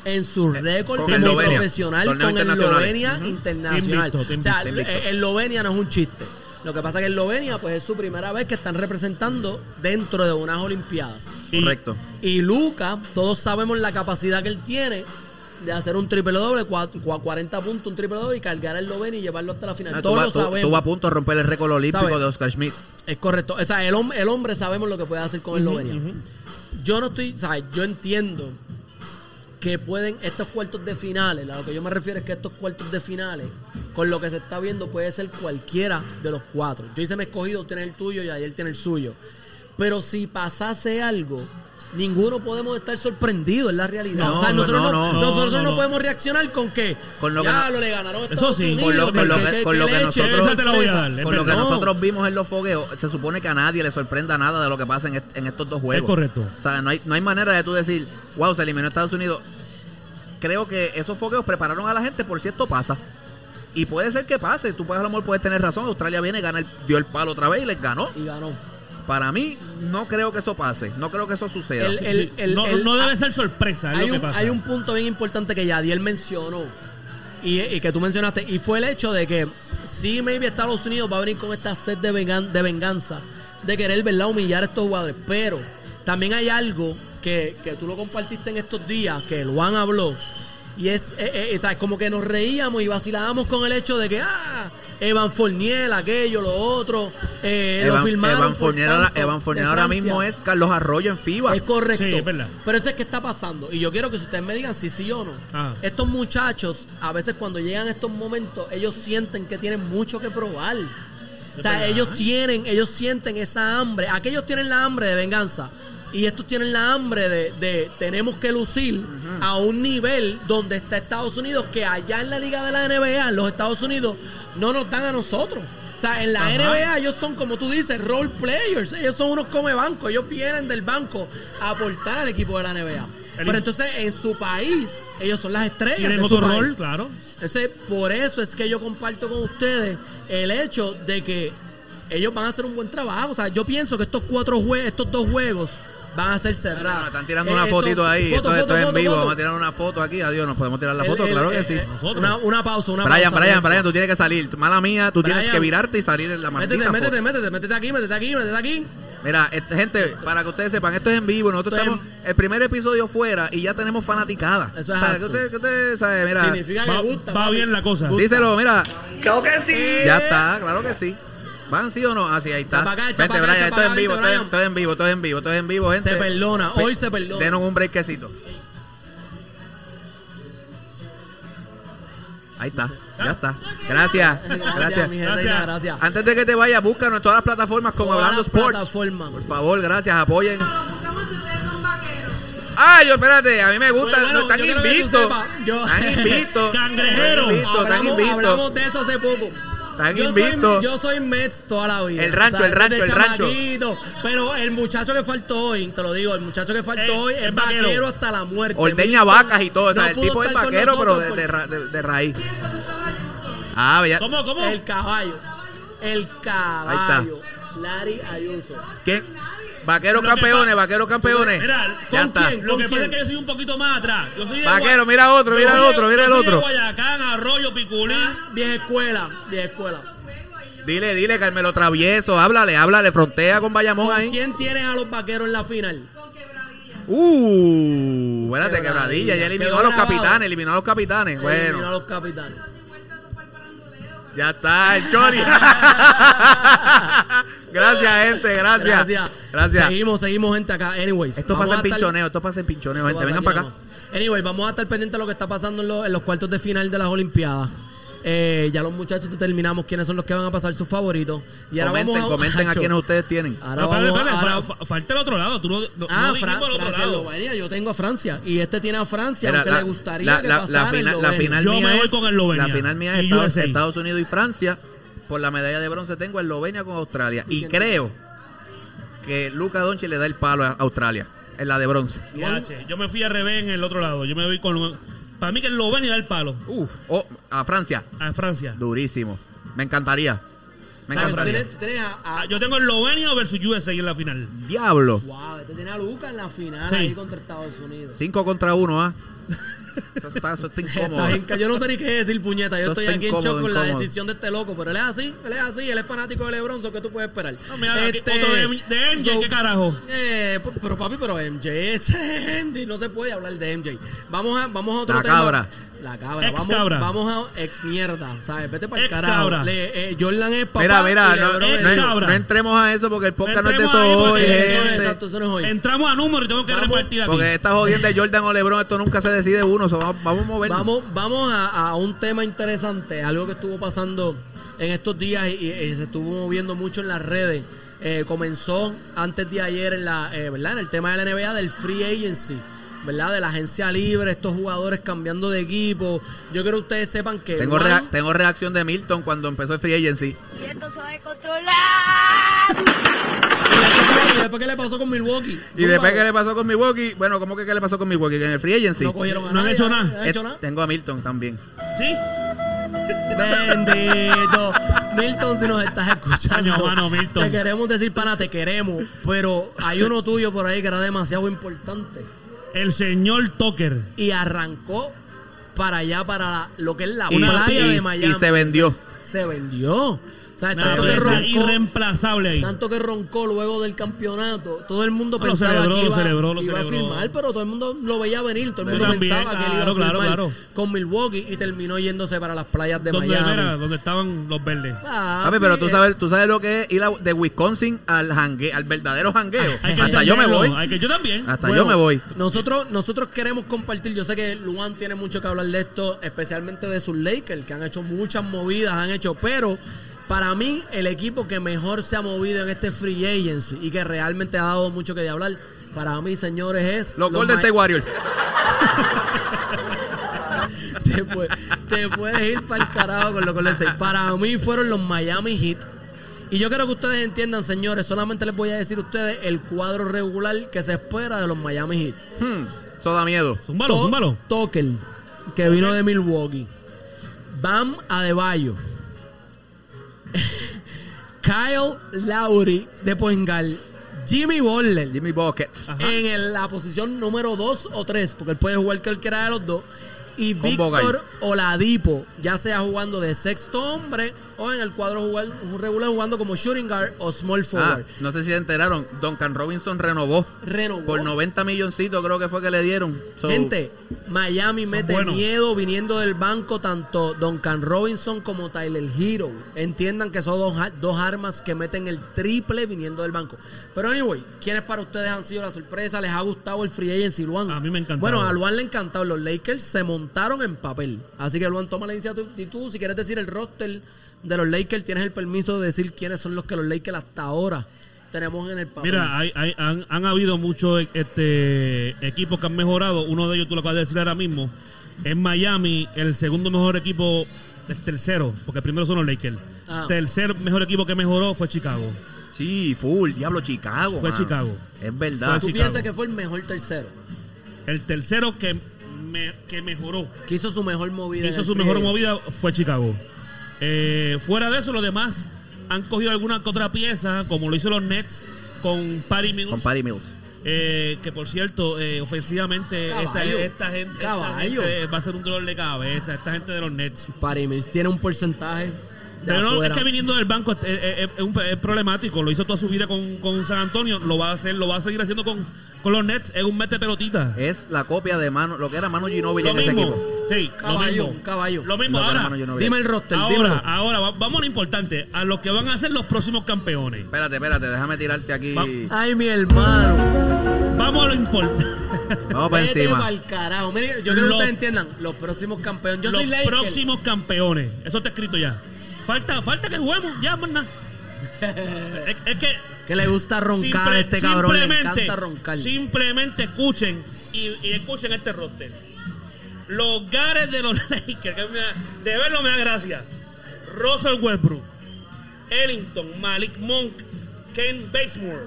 [SPEAKER 1] en su récord
[SPEAKER 3] con
[SPEAKER 1] como
[SPEAKER 3] Eslovenia.
[SPEAKER 1] profesional
[SPEAKER 3] Torneo
[SPEAKER 1] con
[SPEAKER 3] internacional.
[SPEAKER 1] Eslovenia
[SPEAKER 3] Ujú.
[SPEAKER 1] internacional.
[SPEAKER 2] Invicto,
[SPEAKER 1] o sea, eh, Eslovenia no es un chiste. Lo que pasa es que Eslovenia, pues es su primera vez que están representando dentro de unas Olimpiadas.
[SPEAKER 2] Y-
[SPEAKER 3] Correcto.
[SPEAKER 1] Y Luca, todos sabemos la capacidad que él tiene de hacer un triple doble, cua- cua- 40 puntos, un triple doble y cargar a Eslovenia y llevarlo hasta la final.
[SPEAKER 3] Ah,
[SPEAKER 1] todos
[SPEAKER 3] tú,
[SPEAKER 1] lo
[SPEAKER 3] tú-
[SPEAKER 1] sabemos.
[SPEAKER 3] tú a punto de romper el récord olímpico
[SPEAKER 1] ¿Sabes?
[SPEAKER 3] de Oscar Schmidt.
[SPEAKER 1] Es correcto. O sea, el, el hombre sabemos lo que puede hacer con Eslovenia.
[SPEAKER 2] ujú.
[SPEAKER 1] Yo no estoy, ¿sabes? Yo entiendo que pueden estos cuartos de finales, a lo que yo me refiero es que estos cuartos de finales, con lo que se está viendo, puede ser cualquiera de los cuatro. Yo hice me he escogido, tiene el tuyo y ayer tiene el suyo. Pero si pasase algo, ninguno podemos estar sorprendidos, es la realidad.
[SPEAKER 3] No,
[SPEAKER 1] o sea,
[SPEAKER 3] no,
[SPEAKER 1] nosotros
[SPEAKER 3] no,
[SPEAKER 1] no,
[SPEAKER 3] no.
[SPEAKER 1] nosotros
[SPEAKER 2] No,
[SPEAKER 1] no,
[SPEAKER 2] no, no.
[SPEAKER 1] podemos reaccionar con que
[SPEAKER 3] Con lo que
[SPEAKER 1] ya
[SPEAKER 3] no-
[SPEAKER 1] lo le ganaron
[SPEAKER 2] Eso sí.
[SPEAKER 1] Unidos.
[SPEAKER 3] Con lo- con lo que- con lo que
[SPEAKER 1] leche,
[SPEAKER 3] nosotros-
[SPEAKER 1] qué
[SPEAKER 2] Esa te la voy a
[SPEAKER 1] sorpresa.
[SPEAKER 2] dar. Es
[SPEAKER 3] Con lo que
[SPEAKER 2] verdad.
[SPEAKER 1] No.
[SPEAKER 3] nosotros vimos en los fogueos, se supone que a nadie le sorprenda nada de lo que pasa en, en estos dos juegos.
[SPEAKER 2] Es correcto.
[SPEAKER 3] O sea, no hay, no hay manera de tú decir, wow, se eliminó Estados Unidos. Creo que esos fogueos prepararon a la gente por si esto pasa. Y puede ser que pase. Tú puedes, a lo mejor puedes tener razón. Australia viene, gana el- dio el palo otra vez y les ganó.
[SPEAKER 1] Y ganó.
[SPEAKER 3] Para mí, no creo que eso pase. No creo que eso suceda.
[SPEAKER 1] El-
[SPEAKER 2] Sí,
[SPEAKER 1] el-
[SPEAKER 2] sí.
[SPEAKER 1] el-
[SPEAKER 2] no,
[SPEAKER 1] el-
[SPEAKER 2] no debe ser sorpresa, es
[SPEAKER 1] hay
[SPEAKER 2] lo que
[SPEAKER 1] un,
[SPEAKER 2] pasa.
[SPEAKER 1] hay un punto bien importante que Yadiel mencionó y, y que tú mencionaste y fue el hecho de que sí maybe Estados Unidos va a venir con esta sed de, vengan- de venganza de querer ¿verdad? humillar a estos jugadores pero también hay algo que, que tú lo compartiste en estos días que Luan habló y es, eh, eh, ¿sabes? como que nos reíamos y vacilábamos con el hecho de que ah Evan Fournier aquello lo otro eh, lo
[SPEAKER 3] Evan,
[SPEAKER 1] firmaron
[SPEAKER 3] Evan Fournier ahora, Evan Fournier mismo es Carlos Arroyo en FIBA.
[SPEAKER 1] Es correcto.
[SPEAKER 2] Sí, es verdad.
[SPEAKER 1] Pero eso es que está pasando. Y yo quiero que ustedes me digan si sí o no.
[SPEAKER 2] Ah.
[SPEAKER 1] Estos muchachos, a veces cuando llegan estos momentos, ellos sienten que tienen mucho que probar. O sea, ellos tienen, ellos sienten esa hambre. Aquellos tienen la hambre de venganza. Y estos tienen la hambre de, de tenemos que lucir a un nivel donde está Estados Unidos, que allá en la liga de la NBA, en los Estados Unidos, no nos dan a nosotros. O sea, en la
[SPEAKER 2] Ajá.
[SPEAKER 1] NBA ellos son, como tú dices, role players. Ellos son unos come banco. Ellos vienen del banco a aportar al equipo de la NBA. Pero entonces en su país, ellos son las estrellas.
[SPEAKER 2] Tienen otro rol, claro.
[SPEAKER 1] Entonces, por eso es que yo comparto con ustedes el hecho de que ellos van a hacer un buen trabajo. O sea, yo pienso que estos cuatro juegos, estos dos juegos van a ser cerrados.
[SPEAKER 3] Me están tirando
[SPEAKER 1] Eh,
[SPEAKER 3] una
[SPEAKER 1] esto-
[SPEAKER 3] fotito ahí.
[SPEAKER 1] foto,
[SPEAKER 3] esto, esto
[SPEAKER 1] foto,
[SPEAKER 3] es en vivo.
[SPEAKER 1] foto.
[SPEAKER 3] Vamos a tirar una foto aquí. Adiós, nos podemos tirar la foto.
[SPEAKER 1] El-
[SPEAKER 3] claro
[SPEAKER 1] el-
[SPEAKER 3] que sí.
[SPEAKER 1] eh,
[SPEAKER 2] Nosotros.
[SPEAKER 1] Una, una pausa, una
[SPEAKER 3] Brian,
[SPEAKER 1] pausa.
[SPEAKER 3] Brian,
[SPEAKER 1] Brian.
[SPEAKER 3] Brian, tú tienes que salir. Mala mía, tú tienes que virarte y salir en la maldita
[SPEAKER 1] Métete, métete,
[SPEAKER 3] foto.
[SPEAKER 1] métete, métete aquí, métete aquí, métete aquí.
[SPEAKER 3] Mira, este, gente, para que ustedes sepan, esto es en vivo. Nosotros estamos el primer episodio fuera y ya tenemos fanaticada.
[SPEAKER 1] Eso es
[SPEAKER 3] O sea,
[SPEAKER 1] así.
[SPEAKER 3] que ustedes, que ustedes, ¿sabe? Mira,
[SPEAKER 1] Significa que
[SPEAKER 2] Va,
[SPEAKER 1] gusta.
[SPEAKER 2] va
[SPEAKER 1] papi.
[SPEAKER 2] bien la cosa.
[SPEAKER 1] Gusta.
[SPEAKER 3] díselo, mira.
[SPEAKER 1] Creo que sí.
[SPEAKER 3] Ya está, claro que sí. ¿Van sí o no? Ah, sí, ahí está. Vente, Brian, esto es en vivo, esto es, en vivo, esto es en vivo, esto es en vivo, gente.
[SPEAKER 1] Se perdona,
[SPEAKER 3] Pe-
[SPEAKER 1] hoy se perdona.
[SPEAKER 3] Denos un breakcito. Ahí está, ya está. Gracias,
[SPEAKER 1] Gracias,
[SPEAKER 3] gracias.
[SPEAKER 1] mi gente,
[SPEAKER 2] Gracias.
[SPEAKER 1] gracias.
[SPEAKER 3] Antes de que te vayas, búscanos en todas las plataformas como
[SPEAKER 1] Todas
[SPEAKER 3] Hablando Sports.
[SPEAKER 1] plataformas.
[SPEAKER 3] Por favor, gracias, apoyen. Ay, yo espérate, a mí me gusta,
[SPEAKER 1] Bueno,
[SPEAKER 3] no, están invictos. Están invictos.
[SPEAKER 2] Cangrejero.
[SPEAKER 3] Están invictos.
[SPEAKER 1] hablamos de eso hace poco.
[SPEAKER 3] Están
[SPEAKER 1] yo,
[SPEAKER 3] invictos.
[SPEAKER 1] soy, yo soy Mets toda la vida.
[SPEAKER 3] El rancho, el rancho, el rancho.
[SPEAKER 1] Pero el muchacho que faltó hoy, te lo digo, el muchacho que faltó
[SPEAKER 2] Eh,
[SPEAKER 1] hoy
[SPEAKER 2] es vaquero.
[SPEAKER 1] vaquero. hasta la muerte.
[SPEAKER 3] Ordeña vacas y todo. O sea,
[SPEAKER 1] no
[SPEAKER 3] el tipo es vaquero, pero
[SPEAKER 1] nosotros
[SPEAKER 3] de, de,
[SPEAKER 1] porque-
[SPEAKER 3] ra- de- de raíz. Ah, ya.
[SPEAKER 2] ¿Cómo, cómo?
[SPEAKER 1] El caballo. El caballo. Larry Ayuso.
[SPEAKER 3] ¿Quién? Vaqueros campeones, vaqueros campeones.
[SPEAKER 2] Mira,
[SPEAKER 3] ya
[SPEAKER 1] ¿con
[SPEAKER 3] está.
[SPEAKER 1] quién?
[SPEAKER 2] Lo que
[SPEAKER 1] ¿Con
[SPEAKER 2] pasa es
[SPEAKER 1] quién?
[SPEAKER 2] que yo soy un poquito más atrás. Yo soy
[SPEAKER 3] Vaquero, mira otro, mira el otro, mira el otro.
[SPEAKER 2] Guayacán, Arroyo, Piculín.
[SPEAKER 1] Vieja escuela. Vieja escuela.
[SPEAKER 3] Dile, dile, Carmelo Travieso, háblale, háblale, frontea con Bayamón
[SPEAKER 1] ¿Con
[SPEAKER 3] ahí.
[SPEAKER 1] quién tienes a los vaqueros en la final?
[SPEAKER 3] Uh, espérate,
[SPEAKER 1] Quebradilla.
[SPEAKER 3] quebradilla. Ya eliminó
[SPEAKER 1] Quedó
[SPEAKER 3] a los
[SPEAKER 1] grabado.
[SPEAKER 3] capitanes, eliminó a los capitanes.
[SPEAKER 1] Eliminó a
[SPEAKER 3] Bueno,
[SPEAKER 1] los capitanes.
[SPEAKER 3] ya está, el Chori. gracias, gente, gracias.
[SPEAKER 1] Gracias.
[SPEAKER 3] Gracias.
[SPEAKER 1] Seguimos, seguimos, gente, acá. Anyways.
[SPEAKER 3] Esto
[SPEAKER 1] vamos
[SPEAKER 3] pasa en
[SPEAKER 1] a estar-
[SPEAKER 3] pinchoneo, esto pasa en pinchoneo, gente. Vengan para acá.
[SPEAKER 1] Anyway, vamos a estar pendientes de lo que está pasando en, los- en los cuartos de final de las Olimpiadas. Eh, ya los muchachos determinamos quiénes son los que van a pasar sus favoritos. Y ahora
[SPEAKER 3] Comenten,
[SPEAKER 1] vamos a,
[SPEAKER 3] comenten a
[SPEAKER 1] Hacho,
[SPEAKER 3] quienes ustedes tienen.
[SPEAKER 1] Ahora
[SPEAKER 2] No, espérate, espérate,
[SPEAKER 1] ahora-
[SPEAKER 2] fa- fa- falta el otro lado. Tú no, no,
[SPEAKER 1] Ah,
[SPEAKER 2] no
[SPEAKER 1] Fra-
[SPEAKER 2] dijimos el otro
[SPEAKER 1] Francia,
[SPEAKER 2] lado.
[SPEAKER 1] Eslovenia. Yo tengo a Francia. Y este tiene a Francia,
[SPEAKER 3] Mira,
[SPEAKER 1] aunque
[SPEAKER 3] la,
[SPEAKER 1] le gustaría
[SPEAKER 3] la-
[SPEAKER 1] que
[SPEAKER 3] la- la
[SPEAKER 1] pasara
[SPEAKER 3] final, la final
[SPEAKER 2] Yo
[SPEAKER 3] mía
[SPEAKER 2] me voy
[SPEAKER 3] es,
[SPEAKER 2] con Eslovenia
[SPEAKER 3] La final mía es Estados. Estados Unidos y Francia. Por la medalla de bronce tengo a Eslovenia con Australia. Y creo que Luca Doncic le da el palo a Australia en la de bronce.
[SPEAKER 2] Ya, che, Yo me fui al revés en el otro lado. Yo me voy con. Para mí que Eslovenia da el palo
[SPEAKER 3] Uf, oh, a Francia,
[SPEAKER 2] a Francia.
[SPEAKER 3] durísimo. Me encantaría. Me
[SPEAKER 1] ¿Sabes? Tú
[SPEAKER 3] encantaría.
[SPEAKER 1] tienes- tú a- a-
[SPEAKER 2] Ah, Yo tengo Eslovenia versus USA en la final.
[SPEAKER 3] Diablo.
[SPEAKER 1] Wow, este tiene a Luca en la final
[SPEAKER 2] Sí.
[SPEAKER 1] ahí contra Estados Unidos.
[SPEAKER 3] 5 contra 1, ¿ah? Eso está, eso está incómodo.
[SPEAKER 1] Está bien, que yo no sé ni qué decir, puñeta. Yo
[SPEAKER 3] Eso
[SPEAKER 1] estoy aquí en shock con la decisión de este loco, pero él es así, él es así, él es fanático de LeBron, ¿so ¿qué tú puedes esperar?
[SPEAKER 2] No, mira, aquí
[SPEAKER 1] Este,
[SPEAKER 2] otro de, de MJ,
[SPEAKER 1] so-
[SPEAKER 2] ¿qué carajo?
[SPEAKER 1] Eh, pero papi, pero MJ es Andy, no se puede hablar de MJ. Vamos a, vamos a otro
[SPEAKER 3] La
[SPEAKER 1] tema.
[SPEAKER 3] cabra.
[SPEAKER 1] La cabra.
[SPEAKER 2] Ex
[SPEAKER 1] vamos,
[SPEAKER 2] cabra.
[SPEAKER 1] vamos a ex mierda, ¿sabes? Vete para el
[SPEAKER 2] Ex
[SPEAKER 1] carajo.
[SPEAKER 2] cabra.
[SPEAKER 1] Le- eh, Jordan es papá.
[SPEAKER 3] Mira, mira, no,
[SPEAKER 1] es-
[SPEAKER 3] no-
[SPEAKER 2] cabra.
[SPEAKER 3] no entremos a eso porque el podcast no, es de eso hoy,
[SPEAKER 1] Eso exacto, eso no es hoy.
[SPEAKER 2] Entramos a números y tengo que
[SPEAKER 1] Vamos,
[SPEAKER 2] repartir aquí.
[SPEAKER 3] Porque esta jodienda de Jordan o LeBron, esto nunca se decide uno. vamos, vamos a movernos.
[SPEAKER 1] Vamos, vamos a, a un tema interesante, algo que estuvo pasando en estos días y, y se estuvo moviendo mucho en las redes. Eh, comenzó antes de ayer en la, eh, ¿verdad? En el tema de la NBA del free agency, ¿verdad? De la agencia libre, estos jugadores cambiando de equipo. Yo quiero que ustedes sepan que
[SPEAKER 3] Tengo,
[SPEAKER 1] Juan-
[SPEAKER 3] rea- tengo reacción de Milton cuando empezó el free agency.
[SPEAKER 4] Y esto se va a controlar.
[SPEAKER 1] ¿Y después qué le pasó con Milwaukee?
[SPEAKER 3] Y después que le pasó con Milwaukee, bueno, ¿cómo que qué le pasó con Milwaukee? Que en el free agency.
[SPEAKER 1] No cogieron a
[SPEAKER 2] No han hecho nada.
[SPEAKER 1] No han hecho nada.
[SPEAKER 3] Tengo a Milton también.
[SPEAKER 2] ¿Sí?
[SPEAKER 1] Bendito. Milton, si nos estás escuchando.
[SPEAKER 2] Coño, mano, Milton.
[SPEAKER 1] Te queremos decir, pana, te queremos. Pero hay uno tuyo por ahí que era demasiado importante.
[SPEAKER 2] El señor Tucker.
[SPEAKER 1] Y arrancó para allá, para la- lo que es la
[SPEAKER 3] Y,
[SPEAKER 1] playa
[SPEAKER 3] y-
[SPEAKER 1] de
[SPEAKER 3] y
[SPEAKER 1] Miami.
[SPEAKER 3] se vendió.
[SPEAKER 1] Se vendió. Tanto que, roncó,
[SPEAKER 2] irreemplazable ahí.
[SPEAKER 1] tanto que roncó luego del campeonato. Todo el mundo
[SPEAKER 2] Lo
[SPEAKER 1] pensaba
[SPEAKER 2] celebró,
[SPEAKER 1] que
[SPEAKER 2] lo
[SPEAKER 1] iba,
[SPEAKER 2] celebró, lo
[SPEAKER 1] que iba a firmar, pero todo el mundo lo veía venir. Todo el mundo
[SPEAKER 2] también,
[SPEAKER 1] pensaba que él iba a
[SPEAKER 2] claro,
[SPEAKER 1] firmar
[SPEAKER 2] claro.
[SPEAKER 1] con Milwaukee y terminó yéndose para las playas de Miami.
[SPEAKER 2] mira, donde estaban los verdes.
[SPEAKER 1] Ah,
[SPEAKER 3] Papi, pero tú sabes, tú sabes lo que es ir a- de Wisconsin al jangue, al verdadero jangueo.
[SPEAKER 2] Que
[SPEAKER 3] Hasta yo me voy.
[SPEAKER 2] Hay que, yo también.
[SPEAKER 3] Hasta
[SPEAKER 1] Bueno,
[SPEAKER 3] yo me voy.
[SPEAKER 1] Nosotros, nosotros queremos compartir. Yo sé que Luan tiene mucho que hablar de esto, especialmente de sus Lakers, que han hecho muchas movidas, han hecho, pero para mí, el equipo que mejor se ha movido en este free agency y que realmente ha dado mucho que de hablar, para mí, señores, es.
[SPEAKER 3] Los Golden
[SPEAKER 1] Mi-
[SPEAKER 3] State Warriors.
[SPEAKER 1] te, puede- te puedes ir para el carajo con los Golden State. Para mí fueron los Miami Heat. Y yo quiero que ustedes entiendan, señores, solamente les voy a decir a ustedes el cuadro regular que se espera de los Miami Heat.
[SPEAKER 3] Hmm, eso da miedo.
[SPEAKER 2] Zúmbalo,
[SPEAKER 1] To-
[SPEAKER 2] zúmbalo.
[SPEAKER 1] Tucker, que vino de Milwaukee. Bam Adebayo. Kyle Lowry de Poingal. Jimmy Butler
[SPEAKER 3] Jimmy Buckets.
[SPEAKER 1] en el- la posición número 2 o 3, porque él puede jugar cualquiera de los dos. Y
[SPEAKER 3] Con
[SPEAKER 1] Víctor. Oladipo, ya sea jugando de sexto hombre o en el cuadro jugar, regular jugando como shooting guard o small
[SPEAKER 3] Ah,
[SPEAKER 1] forward.
[SPEAKER 3] no sé si se enteraron. Duncan Robinson renovó.
[SPEAKER 1] Renovó.
[SPEAKER 3] Por 90 milloncitos creo que fue que le dieron. So,
[SPEAKER 1] Gente, Miami mete
[SPEAKER 2] buenos.
[SPEAKER 1] miedo viniendo del banco tanto Duncan Robinson como Tyler Hero. Entiendan que son dos, dos armas que meten el triple viniendo del banco. Pero anyway, ¿quiénes para ustedes han sido la sorpresa? ¿Les ha gustado el free agency, Luan?
[SPEAKER 2] A mí me ha encantado.
[SPEAKER 1] Bueno, a Luan le encantado. Los Lakers se montaron en papel. Así que Luan, toma la iniciativa. Y tú, si quieres decir el roster de los Lakers, tienes el permiso de decir quiénes son los que los Lakers hasta ahora tenemos en el papel.
[SPEAKER 2] Mira, hay, hay- han, han habido muchos este, equipos que han mejorado. Uno de ellos, tú lo acabas de decir ahora mismo. En Miami, el segundo mejor equipo, el tercero, porque el primero son los Lakers.
[SPEAKER 1] Ah.
[SPEAKER 2] Tercer mejor equipo que mejoró fue Chicago.
[SPEAKER 3] Sí, full. Diablo, Chicago.
[SPEAKER 2] Fue
[SPEAKER 3] mano.
[SPEAKER 2] Chicago.
[SPEAKER 3] Es verdad.
[SPEAKER 1] ¿Tú
[SPEAKER 2] Chicago.
[SPEAKER 1] piensas que fue el mejor tercero?
[SPEAKER 2] El tercero que, me- que mejoró,
[SPEAKER 1] Que hizo su mejor movida.
[SPEAKER 2] que hizo su mejor movida fue Chicago. Eh, fuera de eso, los demás han cogido alguna que otra pieza, como lo hizo los Nets con Patty Mills.
[SPEAKER 3] Con Patty Mills.
[SPEAKER 2] Eh, que por cierto, eh, ofensivamente, esta,
[SPEAKER 1] Caballo.
[SPEAKER 2] esta gente, esta
[SPEAKER 1] Caballo.
[SPEAKER 2] gente va a ser un dolor de cabeza. Esta gente de los Nets.
[SPEAKER 1] Patty Mills tiene un porcentaje. de
[SPEAKER 2] Pero no,
[SPEAKER 1] afuera.
[SPEAKER 2] es que viniendo del banco es, es- es- es un- es problemático. Lo hizo toda su vida con, con San Antonio. Lo va a hacer, lo va a seguir haciendo con, con los Nets. Es un mete pelotita.
[SPEAKER 3] Es la copia de mano, lo que era Manu Ginóbili
[SPEAKER 2] Lo
[SPEAKER 3] en ese equipo.
[SPEAKER 2] Sí, lo
[SPEAKER 1] Caballo,
[SPEAKER 2] mismo.
[SPEAKER 1] caballo.
[SPEAKER 2] Lo mismo.
[SPEAKER 3] Lo
[SPEAKER 2] Ahora.
[SPEAKER 1] Dime el roster,
[SPEAKER 2] ahora,
[SPEAKER 1] dímelo.
[SPEAKER 2] ahora, va- vamos a lo importante. A lo que van a ser los próximos campeones.
[SPEAKER 3] Espérate, espérate, déjame tirarte aquí.
[SPEAKER 2] Va-
[SPEAKER 1] Ay, mi hermano.
[SPEAKER 2] Vamos a lo importante.
[SPEAKER 3] Vamos para encima.
[SPEAKER 1] pa'l carajo. Mire, yo quiero que
[SPEAKER 2] Los-
[SPEAKER 1] ustedes entiendan. Los próximos campeones. Yo
[SPEAKER 2] los
[SPEAKER 1] soy Laker.
[SPEAKER 2] próximos campeones. Eso está escrito ya. Falta, falta que juguemos. Ya, más nada. es, es que
[SPEAKER 1] Que le gusta roncar
[SPEAKER 2] Simple-
[SPEAKER 1] a este cabrón. Le
[SPEAKER 2] simplemente-
[SPEAKER 1] encanta roncar.
[SPEAKER 2] Simplemente escuchen y, y escuchen este roster. Los gares de los Lakers, que me da- de verlo me da gracia. Russell Westbrook, Ellington, Malik Monk, Ken Basemore.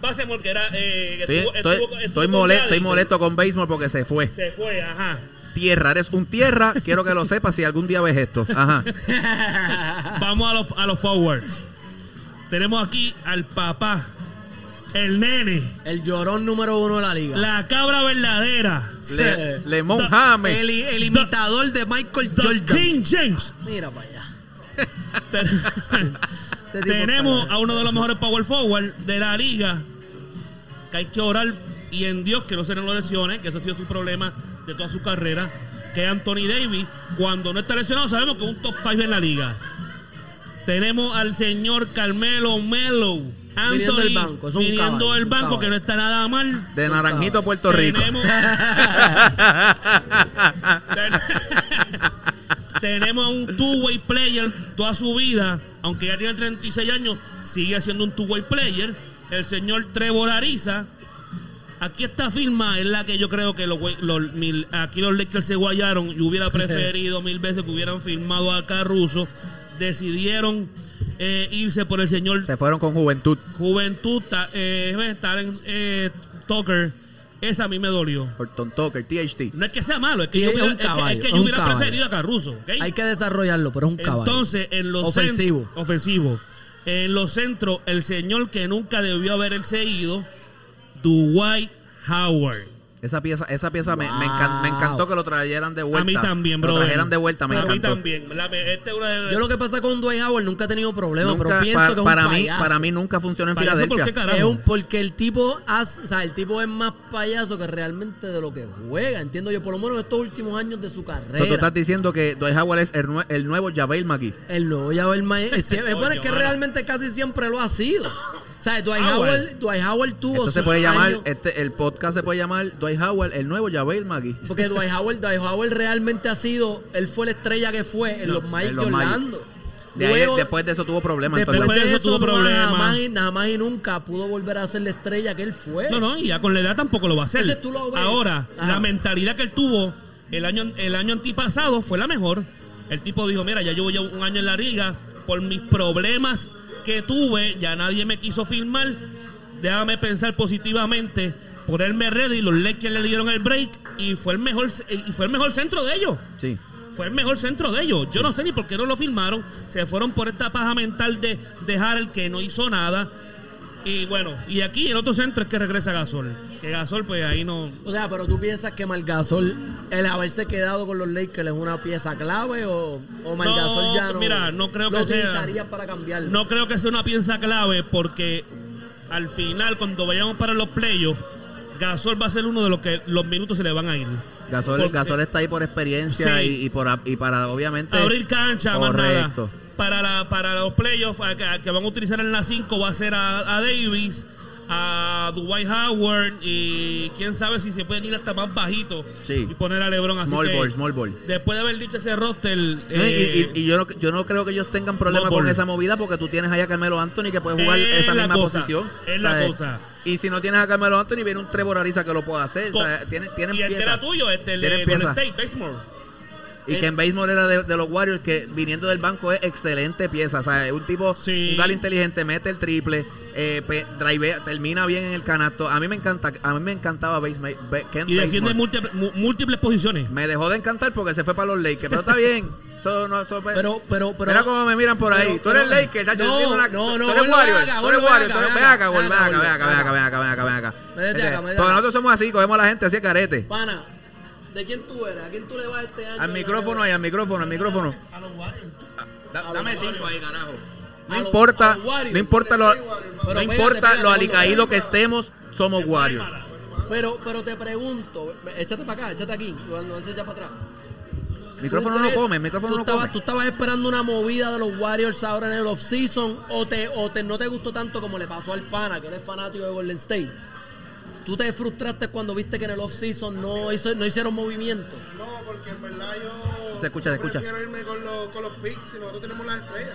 [SPEAKER 2] Basemore que era... eh,
[SPEAKER 3] Estoy,
[SPEAKER 2] estuvo-
[SPEAKER 3] estoy-
[SPEAKER 2] estuvo- estuvo
[SPEAKER 3] estoy molesto con Baseball porque se fue.
[SPEAKER 2] Se fue, ajá.
[SPEAKER 3] Tierra, eres un tierra. Quiero que lo sepas si algún día ves esto. Ajá.
[SPEAKER 2] Vamos a los, a los forwards. Tenemos aquí al papá el nene,
[SPEAKER 1] El llorón número uno de la liga.
[SPEAKER 2] la cabra verdadera,
[SPEAKER 3] Le, Lemon
[SPEAKER 2] Da-
[SPEAKER 3] James.
[SPEAKER 1] el, el imitador de Michael
[SPEAKER 2] The
[SPEAKER 1] Jordan.
[SPEAKER 2] King James.
[SPEAKER 1] Mira para allá.
[SPEAKER 2] Te-
[SPEAKER 1] Este tipo
[SPEAKER 2] Tenemos
[SPEAKER 1] está-
[SPEAKER 2] a uno de los mejores power forward de la liga. Que hay que orar y en Dios que no se nos lo lesione, que ese ha sido su problema de toda su carrera. Que es Anthony Davis, cuando no está lesionado, sabemos que es un top 5 en la liga. Tenemos al señor Carmelo Melo. Anthony,
[SPEAKER 1] Viniendo del banco, es un
[SPEAKER 2] viniendo
[SPEAKER 1] caballo,
[SPEAKER 2] del banco,
[SPEAKER 1] caballo.
[SPEAKER 2] que no está nada mal.
[SPEAKER 3] De Naranjito, Puerto Rico.
[SPEAKER 2] Tenemos, Tenemos a un two-way player toda su vida, aunque ya tiene 36 años, sigue siendo un two-way player. El señor Trevor Ariza. Aquí esta firma es la que yo creo que los, güey- los mil- aquí los Lakers se guayaron y hubiera preferido mil veces que hubieran firmado a Caruso. Decidieron eh, irse por el señor
[SPEAKER 3] Se fueron con juventud.
[SPEAKER 2] Juventud, ta- eh, Talent eh, Tucker. Esa a mí me dolió.
[SPEAKER 3] Horton Tucker, THT.
[SPEAKER 2] No es que sea malo, es que
[SPEAKER 1] Sí,
[SPEAKER 2] yo
[SPEAKER 1] es
[SPEAKER 2] hubiera,
[SPEAKER 1] un
[SPEAKER 2] es que- es que,
[SPEAKER 1] caballo,
[SPEAKER 2] yo
[SPEAKER 1] es un
[SPEAKER 2] hubiera
[SPEAKER 1] caballo.
[SPEAKER 2] preferido a Caruso. ¿ok?
[SPEAKER 1] Hay que desarrollarlo, pero es un caballo.
[SPEAKER 2] Entonces, en los
[SPEAKER 1] Ofensivo.
[SPEAKER 2] cent- ofensivo. En los centros, el señor que nunca debió haberse ido, Dwight Howard.
[SPEAKER 3] Esa pieza, esa pieza me, me, encan- me encantó que lo trajeran de vuelta.
[SPEAKER 2] a mí también, bro.
[SPEAKER 3] Lo trajeran de vuelta, me
[SPEAKER 2] A mí
[SPEAKER 3] encantó.
[SPEAKER 2] también. La- este es una de-
[SPEAKER 1] Yo lo que pasa con Dwight Howard nunca he tenido problemas,
[SPEAKER 3] Nunca-
[SPEAKER 1] pero pienso
[SPEAKER 3] pa-
[SPEAKER 1] que es un
[SPEAKER 3] para mí,
[SPEAKER 1] payaso.
[SPEAKER 3] para mí nunca funcionó en
[SPEAKER 2] Payaso, ¿por
[SPEAKER 3] Filadelfia.
[SPEAKER 1] Es un, porque el tipo o sea, el tipo es más payaso que realmente de lo que juega, entiendo yo, por lo menos en estos últimos años de su
[SPEAKER 3] O sea, tú
[SPEAKER 1] carrera.
[SPEAKER 3] estás diciendo que Dwight Howard es el, nue- el nuevo Javel McGee.
[SPEAKER 1] El nuevo Javel Mae- es, es bueno, es que realmente casi siempre lo ha sido. O sea, Dwight
[SPEAKER 2] Howard.
[SPEAKER 1] Howard, Dwight Howard tuvo
[SPEAKER 3] Esto se puede llamar,
[SPEAKER 1] años-
[SPEAKER 3] este, el podcast se puede llamar Dwight Howard, el nuevo Javel McGee.
[SPEAKER 1] Porque Dwight Howard, Dwight Howard realmente ha sido, él fue la estrella que fue en los Magic de. Orlando.
[SPEAKER 3] De ahí-
[SPEAKER 1] Luego-
[SPEAKER 3] después de eso tuvo problemas.
[SPEAKER 1] Después de eso,
[SPEAKER 2] eso tuvo
[SPEAKER 1] nada
[SPEAKER 2] problemas.
[SPEAKER 1] más, y, nada más y nunca pudo volver a ser la estrella que él fue.
[SPEAKER 2] No, no, y ya con la edad tampoco lo va a hacer.
[SPEAKER 1] Entonces tú lo ves.
[SPEAKER 2] Ahora,
[SPEAKER 1] Ajá.
[SPEAKER 2] la mentalidad que él tuvo el año, el año antipasado fue la mejor. El tipo dijo, mira, ya llevo ya un año en la liga, por mis problemas que tuve, ya nadie me quiso firmar, déjame pensar positivamente, ponerme ready, los Lakers le dieron el break y fue el mejor, y fue el mejor centro de ellos.
[SPEAKER 3] Sí.
[SPEAKER 2] Fue el mejor centro de ellos. Yo no sé ni por qué no lo firmaron. Se fueron por esta paja mental de dejar el que no hizo nada. Y bueno, y aquí el otro centro es que regresa Gasol. Que Gasol, pues ahí no.
[SPEAKER 1] O sea, pero tú piensas que Margasol, el haberse quedado con los Lakers es una pieza clave o, o Margasol ya no.
[SPEAKER 2] mira, no creo
[SPEAKER 1] lo
[SPEAKER 2] que sea-
[SPEAKER 1] utilizaría para cambiarlo.
[SPEAKER 2] No creo que sea una pieza clave porque al final, cuando vayamos para los playoffs, Gasol va a ser uno de los que los minutos se le van a ir.
[SPEAKER 3] Gasol,
[SPEAKER 2] Porque-
[SPEAKER 3] Gasol está ahí por experiencia
[SPEAKER 2] Sí.
[SPEAKER 3] y, y por, y para obviamente
[SPEAKER 2] abrir cancha, más nada.
[SPEAKER 3] Correcto.
[SPEAKER 2] Para, la, para los playoffs que, van a utilizar en la 5 va a ser a, a Davis, a Dwight Howard y quién sabe si se pueden ir hasta más bajito
[SPEAKER 3] Sí.
[SPEAKER 2] y poner a LeBron así
[SPEAKER 3] Small
[SPEAKER 2] que
[SPEAKER 3] ball, small ball.
[SPEAKER 2] después de haber dicho ese roster eh,
[SPEAKER 3] y, y yo, no, yo no creo que ellos tengan problema con
[SPEAKER 2] ball.
[SPEAKER 3] esa movida porque tú tienes allá a Carmelo Anthony que puede jugar
[SPEAKER 2] Es
[SPEAKER 3] esa misma
[SPEAKER 2] cosa,
[SPEAKER 3] posición.
[SPEAKER 2] es la cosa.
[SPEAKER 3] Y si no tienes a Carmelo Anthony, viene un Trevor Ariza que lo puede hacer.
[SPEAKER 2] con-
[SPEAKER 3] O sea, tienen, tienen
[SPEAKER 2] y este
[SPEAKER 3] piezas.
[SPEAKER 2] era tuyo, este el Golden
[SPEAKER 3] piezas.
[SPEAKER 2] State, Bazemore.
[SPEAKER 3] Y que en béisbol era de, de los Warriors, que viniendo del banco es excelente pieza. O sea, es un tipo,
[SPEAKER 2] Sí.
[SPEAKER 3] un gal inteligente, mete el triple, eh, pe- drivea, termina bien en el canasto. A mí me encanta, a mí me encantaba Basema- Ba- Kent
[SPEAKER 2] Y defiende múltiples, múltiples posiciones.
[SPEAKER 3] Me dejó de encantar porque se fue para los Lakers, pero está bien. Eso no, eso-
[SPEAKER 1] Pero, pero, pero.
[SPEAKER 3] Mira cómo me miran por ahí.
[SPEAKER 1] pero-
[SPEAKER 3] tú eres
[SPEAKER 1] pero-
[SPEAKER 3] Laker,
[SPEAKER 1] no, no, no,
[SPEAKER 3] tú eres Warrior, tú eres Warrior, eres-
[SPEAKER 1] acá,
[SPEAKER 3] ven acá,
[SPEAKER 1] ven acá,
[SPEAKER 3] ven acá, ven
[SPEAKER 1] Gordo.
[SPEAKER 3] acá, ven acá, acá. nosotros somos así, cogemos a la gente así carete.
[SPEAKER 1] Pana, ¿de quién tú eres? ¿A quién tú le vas este año?
[SPEAKER 3] Al micrófono ahí, al micrófono, al micrófono.
[SPEAKER 5] A los Warriors.
[SPEAKER 3] Da- Dame cinco ahí, carajo. No
[SPEAKER 1] A
[SPEAKER 3] importa,
[SPEAKER 1] a los Warriors.
[SPEAKER 3] no importa lo,
[SPEAKER 1] Pero
[SPEAKER 3] no importa lo alicaído que estemos, somos Warriors.
[SPEAKER 1] Pero, pero te pregunto, échate para acá, échate aquí, no ya para atrás.
[SPEAKER 3] El micrófono no come, el micrófono no
[SPEAKER 1] estabas,
[SPEAKER 3] come.
[SPEAKER 1] Tú estabas esperando una movida de los Warriors ahora en el off-season o, te, o te, no te gustó tanto como le pasó al pana, que él es fanático de Golden State. Tú te frustraste cuando viste que en el off-season no, hizo- no hicieron movimiento.
[SPEAKER 5] No, porque en verdad yo.
[SPEAKER 3] Se escucha, se
[SPEAKER 5] yo
[SPEAKER 3] escucha.
[SPEAKER 5] prefiero irme con los, con los picks si nosotros tenemos las estrellas.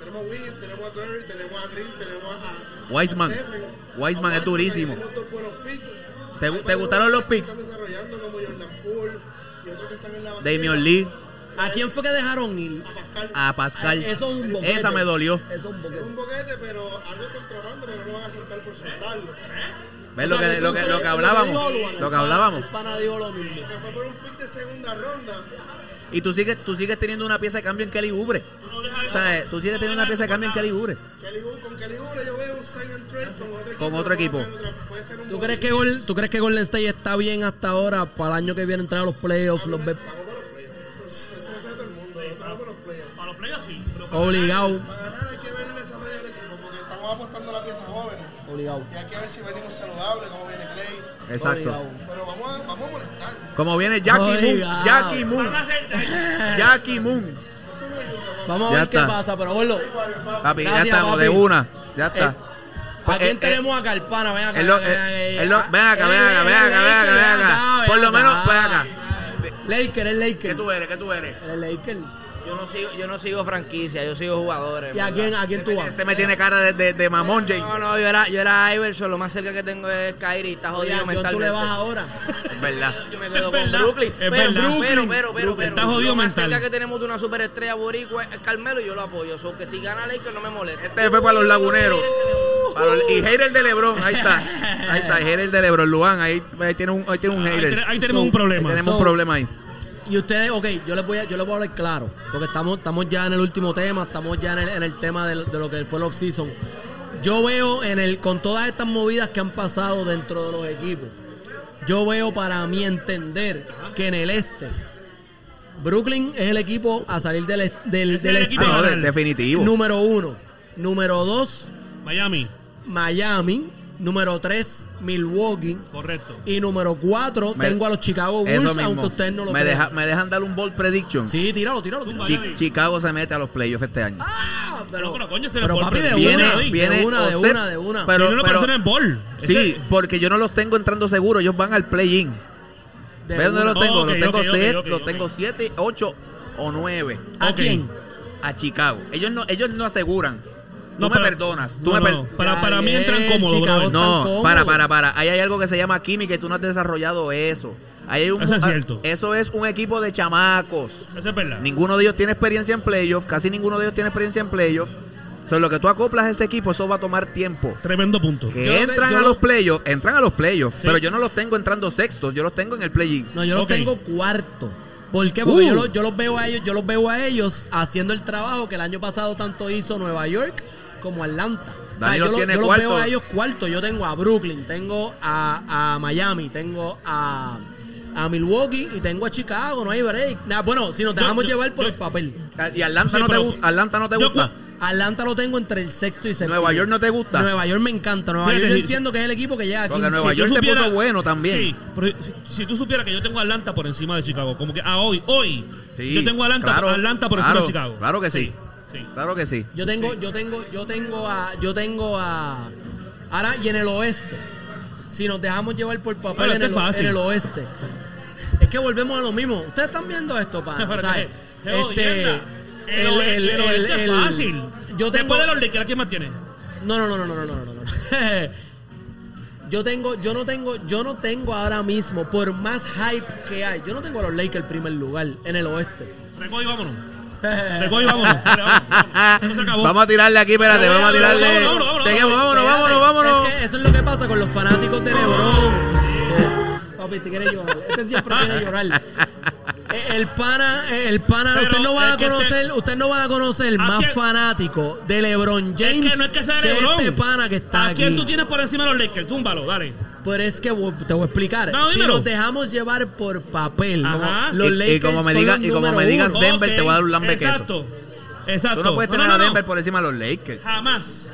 [SPEAKER 5] Tenemos a Will, tenemos a Curry, tenemos a Green, tenemos a.
[SPEAKER 3] Wiseman.
[SPEAKER 5] a
[SPEAKER 3] Wiseman es durísimo.
[SPEAKER 5] Tenemos dos buenos picks.
[SPEAKER 3] ¿Te
[SPEAKER 5] Hay
[SPEAKER 3] te gustaron los picks?
[SPEAKER 5] Están desarrollando como Jordan Poole y otros que están en la
[SPEAKER 3] Damian Lee,
[SPEAKER 1] ¿A quién fue que dejaron ir?
[SPEAKER 5] A Pascal.
[SPEAKER 3] a Pascal.
[SPEAKER 1] Eso es un boquete.
[SPEAKER 3] Esa me dolió.
[SPEAKER 1] Eso es un
[SPEAKER 5] Es
[SPEAKER 1] boquete.
[SPEAKER 5] un boquete, pero algo es contrabando, pero no van a soltar por soltarlo.
[SPEAKER 3] ¿Ves lo que, lo que, lo que hablábamos? Lo que hablábamos.
[SPEAKER 5] Que fue por un pick de segunda ronda.
[SPEAKER 3] Y tú sigues, tú sigues teniendo una pieza de cambio en Kelly Oubre. O sea, tú sigues teniendo una pieza de cambio en Kelly Oubre-
[SPEAKER 5] con Kelly Oubre yo veo un sign and trade con otro equipo.
[SPEAKER 3] Con otro equipo.
[SPEAKER 1] ¿Tú crees, que. Gol- ¿Tú crees que Golden State está bien hasta ahora para el año que viene entrar a los playoffs? Los ve
[SPEAKER 5] para los playoffs. Eso, eso lo sabe todo el mundo. Vamos para los playoffs.
[SPEAKER 2] Para los playoffs sí.
[SPEAKER 1] obligado.
[SPEAKER 5] Para ganar hay que ver el desarrollo del equipo porque estamos apostando a las piezas jóvenes.
[SPEAKER 1] Obligado.
[SPEAKER 5] Y hay que ver si venimos cómo viene Clay.
[SPEAKER 3] Exacto.
[SPEAKER 1] Obligado.
[SPEAKER 5] Pero vamos a, vamos a molestar.
[SPEAKER 3] Como viene Jackie Moon. Jackie Moon. Jackie Moon.
[SPEAKER 1] Vamos a
[SPEAKER 3] Ya
[SPEAKER 1] ver qué pasa, pero bueno.
[SPEAKER 3] Papi, ya
[SPEAKER 1] Gracias,
[SPEAKER 3] estamos de una. Ya está.
[SPEAKER 1] Eh, ¿A quién
[SPEAKER 3] Eh, eh,
[SPEAKER 1] tenemos acá? El pana, ven acá.
[SPEAKER 3] Lo-
[SPEAKER 1] ven acá,
[SPEAKER 3] eh,
[SPEAKER 1] ven acá.
[SPEAKER 3] Ven acá, ven acá, ven
[SPEAKER 1] Eh,
[SPEAKER 3] acá, ven acá, ven acá.
[SPEAKER 1] ven
[SPEAKER 3] Por lo menos, ven acá.
[SPEAKER 1] Laker, es Laker.
[SPEAKER 3] ¿Qué tú eres? ¿Qué tú eres?
[SPEAKER 1] El Laker.
[SPEAKER 6] Yo no sigo, yo no sigo franquicia, yo sigo jugadores.
[SPEAKER 1] ¿Y a quién, a quién tú vas?
[SPEAKER 3] Este me tiene cara de, de, de mamón, Jay.
[SPEAKER 6] No, no, yo era, yo era Iverson, lo más cerca que tengo es Kyrie, está
[SPEAKER 1] Oye,
[SPEAKER 6] jodido
[SPEAKER 1] ¿a quién tú
[SPEAKER 6] mentalmente.
[SPEAKER 1] le vas ahora?
[SPEAKER 3] Es verdad.
[SPEAKER 6] Yo me quedo
[SPEAKER 2] Es
[SPEAKER 6] con
[SPEAKER 2] verdad,
[SPEAKER 6] Brooklyn.
[SPEAKER 2] es
[SPEAKER 6] pero,
[SPEAKER 2] verdad.
[SPEAKER 6] pero,
[SPEAKER 2] Brooklyn,
[SPEAKER 6] pero, pero,
[SPEAKER 2] Brooklyn.
[SPEAKER 6] pero,
[SPEAKER 2] Está jodido
[SPEAKER 6] lo más
[SPEAKER 2] mental.
[SPEAKER 6] cerca que tenemos de una superestrella boricua es Carmelo y yo lo apoyo. So, que si gana Lakers no me molesta.
[SPEAKER 3] Este fue para los laguneros. Para los- y hater de Lebron, ahí está. Ahí está, el hater de Lebron, Luan, ahí, ahí tiene un, ahí tiene un
[SPEAKER 2] Ahí,
[SPEAKER 3] hater.
[SPEAKER 2] ahí tenemos
[SPEAKER 1] So,
[SPEAKER 2] un problema.
[SPEAKER 3] Ahí tenemos
[SPEAKER 1] So-
[SPEAKER 3] un problema ahí.
[SPEAKER 1] Y ustedes, ok, yo les voy a, yo les voy a hablar claro, porque estamos, estamos ya en el último tema, estamos ya en el, en el tema de, de lo que fue el off-season. Yo veo en el, con todas estas movidas que han pasado dentro de los equipos, yo veo para mi entender que en el este, Brooklyn es el equipo a salir del, del,
[SPEAKER 2] Es
[SPEAKER 1] del
[SPEAKER 2] el
[SPEAKER 1] este.
[SPEAKER 2] equipo
[SPEAKER 3] Ah, no, definitivo.
[SPEAKER 1] Número uno. Número dos,
[SPEAKER 2] Miami,
[SPEAKER 1] Miami. Número tres, Milwaukee.
[SPEAKER 2] correcto.
[SPEAKER 1] Y número cuatro,
[SPEAKER 3] Me-
[SPEAKER 1] tengo a los Chicago Bulls, aunque ustedes no lo
[SPEAKER 3] me, deja- me dejan dar un bold prediction.
[SPEAKER 1] Sí, tíralo, tíralo. tíralo.
[SPEAKER 3] Chi- Chicago se mete a los playoffs este año.
[SPEAKER 1] Ah, pero,
[SPEAKER 2] No, pero coño, se
[SPEAKER 1] pero papi, de
[SPEAKER 2] presión.
[SPEAKER 1] una,
[SPEAKER 2] Viene-
[SPEAKER 1] de
[SPEAKER 3] viene
[SPEAKER 1] una, de
[SPEAKER 3] Osep,
[SPEAKER 1] una, de una.
[SPEAKER 3] pero-
[SPEAKER 2] lo parecen en ball.
[SPEAKER 3] Sí,
[SPEAKER 2] Ese-
[SPEAKER 3] porque yo no los tengo entrando seguro, ellos van al play-in. ¿Ves dónde
[SPEAKER 1] una.
[SPEAKER 3] los tengo?
[SPEAKER 2] Ok,
[SPEAKER 3] los tengo
[SPEAKER 2] ok, ok,
[SPEAKER 3] siete,
[SPEAKER 2] ok,
[SPEAKER 3] los
[SPEAKER 2] ok.
[SPEAKER 3] tengo siete, ocho o nueve
[SPEAKER 1] ¿A
[SPEAKER 2] Ok.
[SPEAKER 1] quién?
[SPEAKER 3] a Chicago. Ellos no, ellos no aseguran. Tú
[SPEAKER 2] No,
[SPEAKER 3] me perdonas. Tú
[SPEAKER 2] no,
[SPEAKER 3] me
[SPEAKER 2] no,
[SPEAKER 3] per-
[SPEAKER 2] para, para mí entran cómodos,
[SPEAKER 1] Chicago
[SPEAKER 3] No,
[SPEAKER 1] cómodo.
[SPEAKER 3] para, para, para. Ahí hay algo que se llama química y tú no has desarrollado eso. Ahí hay un-
[SPEAKER 2] Eso es cierto.
[SPEAKER 3] Eso es un equipo de chamacos.
[SPEAKER 2] Eso es verdad.
[SPEAKER 3] Ninguno de ellos tiene experiencia en playoffs. Casi ninguno de ellos tiene experiencia en playoffs. So, lo que tú acoplas a ese equipo, eso va a tomar tiempo.
[SPEAKER 2] Tremendo punto.
[SPEAKER 3] Que
[SPEAKER 1] Yo
[SPEAKER 3] entran
[SPEAKER 1] yo
[SPEAKER 3] a
[SPEAKER 1] lo-
[SPEAKER 3] los playoffs, entran a los playoffs.
[SPEAKER 2] Sí.
[SPEAKER 3] Pero yo no los tengo entrando sextos, yo los tengo en el play-in.
[SPEAKER 1] No, yo los tengo cuarto. ¿Por qué? Porque
[SPEAKER 3] Uh.
[SPEAKER 1] yo, los, yo los veo a ellos, yo los veo a ellos haciendo el trabajo que el año pasado tanto hizo Nueva York como Atlanta. O sea,
[SPEAKER 3] Dani
[SPEAKER 1] yo, lo- yo los veo a ellos cuarto. Yo tengo a Brooklyn, tengo a, a Miami, tengo a, a Milwaukee y tengo a Chicago. No hay break. Nah, bueno, si nos dejamos
[SPEAKER 2] yo-
[SPEAKER 1] llevar por
[SPEAKER 2] yo-
[SPEAKER 1] el papel.
[SPEAKER 3] ¿Y Atlanta,
[SPEAKER 2] Sí,
[SPEAKER 3] no, te
[SPEAKER 2] pero-?
[SPEAKER 3] Atlanta no te
[SPEAKER 2] Yo
[SPEAKER 3] gusta?
[SPEAKER 1] Atlanta lo tengo entre el sexto y séptimo.
[SPEAKER 3] ¿Nueva York no te gusta?
[SPEAKER 1] Nueva York me encanta. Nueva
[SPEAKER 2] Fíjate,
[SPEAKER 1] York yo entiendo que es el equipo que llega aquí.
[SPEAKER 3] Porque Nueva
[SPEAKER 2] Si yo
[SPEAKER 3] York se
[SPEAKER 2] supiera-
[SPEAKER 3] puso bueno también.
[SPEAKER 2] Sí, pero si, si tú supieras que yo tengo a Atlanta por encima de Chicago, como que a hoy, hoy,
[SPEAKER 3] Sí,
[SPEAKER 2] yo tengo Atlanta,
[SPEAKER 3] claro,
[SPEAKER 2] Atlanta por
[SPEAKER 3] claro,
[SPEAKER 2] encima de Chicago.
[SPEAKER 3] claro que sí.
[SPEAKER 2] Sí.
[SPEAKER 3] Claro que sí.
[SPEAKER 1] Yo tengo, yo tengo, yo tengo a, yo tengo a. Ahora, y en el oeste. Si nos dejamos llevar por papel en,
[SPEAKER 2] este
[SPEAKER 1] el, en, el, oeste. Es que volvemos a lo mismo. Ustedes están viendo esto, pan.
[SPEAKER 2] o sea, este, el, el, el, fácil.
[SPEAKER 1] Yo tengo,
[SPEAKER 2] Después de los Lakers, ¿quién más tiene?
[SPEAKER 1] No, no, no, no, no, no, no, no. yo tengo, yo no tengo, yo no tengo ahora mismo, por más hype que hay, yo no tengo a los Lakers en primer lugar en el oeste.
[SPEAKER 2] Recoge y vámonos. Recoge y vámonos. Dale, vámonos, vámonos. Esto se acabó.
[SPEAKER 3] Vamos a tirarle aquí, espérate, vamos a tirarle.
[SPEAKER 2] Vámonos, vámonos, vámonos,
[SPEAKER 3] Seguimos, vámonos, vámonos, vámonos.
[SPEAKER 1] Es que eso es lo que pasa con los fanáticos de LeBron. Eh, papi, te quiere llorar. Este siempre quiere llorar. Eh, El pana, eh, el pana,
[SPEAKER 2] Pero
[SPEAKER 1] usted no van
[SPEAKER 2] es
[SPEAKER 1] a conocer,
[SPEAKER 2] este-
[SPEAKER 1] usted no van a conocer
[SPEAKER 2] ¿A
[SPEAKER 1] más
[SPEAKER 2] quién?
[SPEAKER 1] fanático de LeBron James
[SPEAKER 2] es que no es que sea LeBron.
[SPEAKER 1] este pana que está
[SPEAKER 2] ¿A quién
[SPEAKER 1] aquí.
[SPEAKER 2] tú tienes por encima de los Lakers? Túmbalo, dale.
[SPEAKER 1] Pero es que te voy a explicar.
[SPEAKER 2] No,
[SPEAKER 1] si nos dejamos llevar por papel,
[SPEAKER 2] Ajá.
[SPEAKER 1] los
[SPEAKER 3] Y- y
[SPEAKER 1] Lakers
[SPEAKER 3] como me
[SPEAKER 1] son
[SPEAKER 3] diga-
[SPEAKER 1] los
[SPEAKER 3] y como me digas
[SPEAKER 1] uno.
[SPEAKER 3] Denver, te voy a dar un lambe queso.
[SPEAKER 2] Exacto. Exacto.
[SPEAKER 3] Tú no puedes tener
[SPEAKER 2] no,
[SPEAKER 3] a
[SPEAKER 2] no.
[SPEAKER 3] Denver por encima de los Lakers.
[SPEAKER 2] Jamás.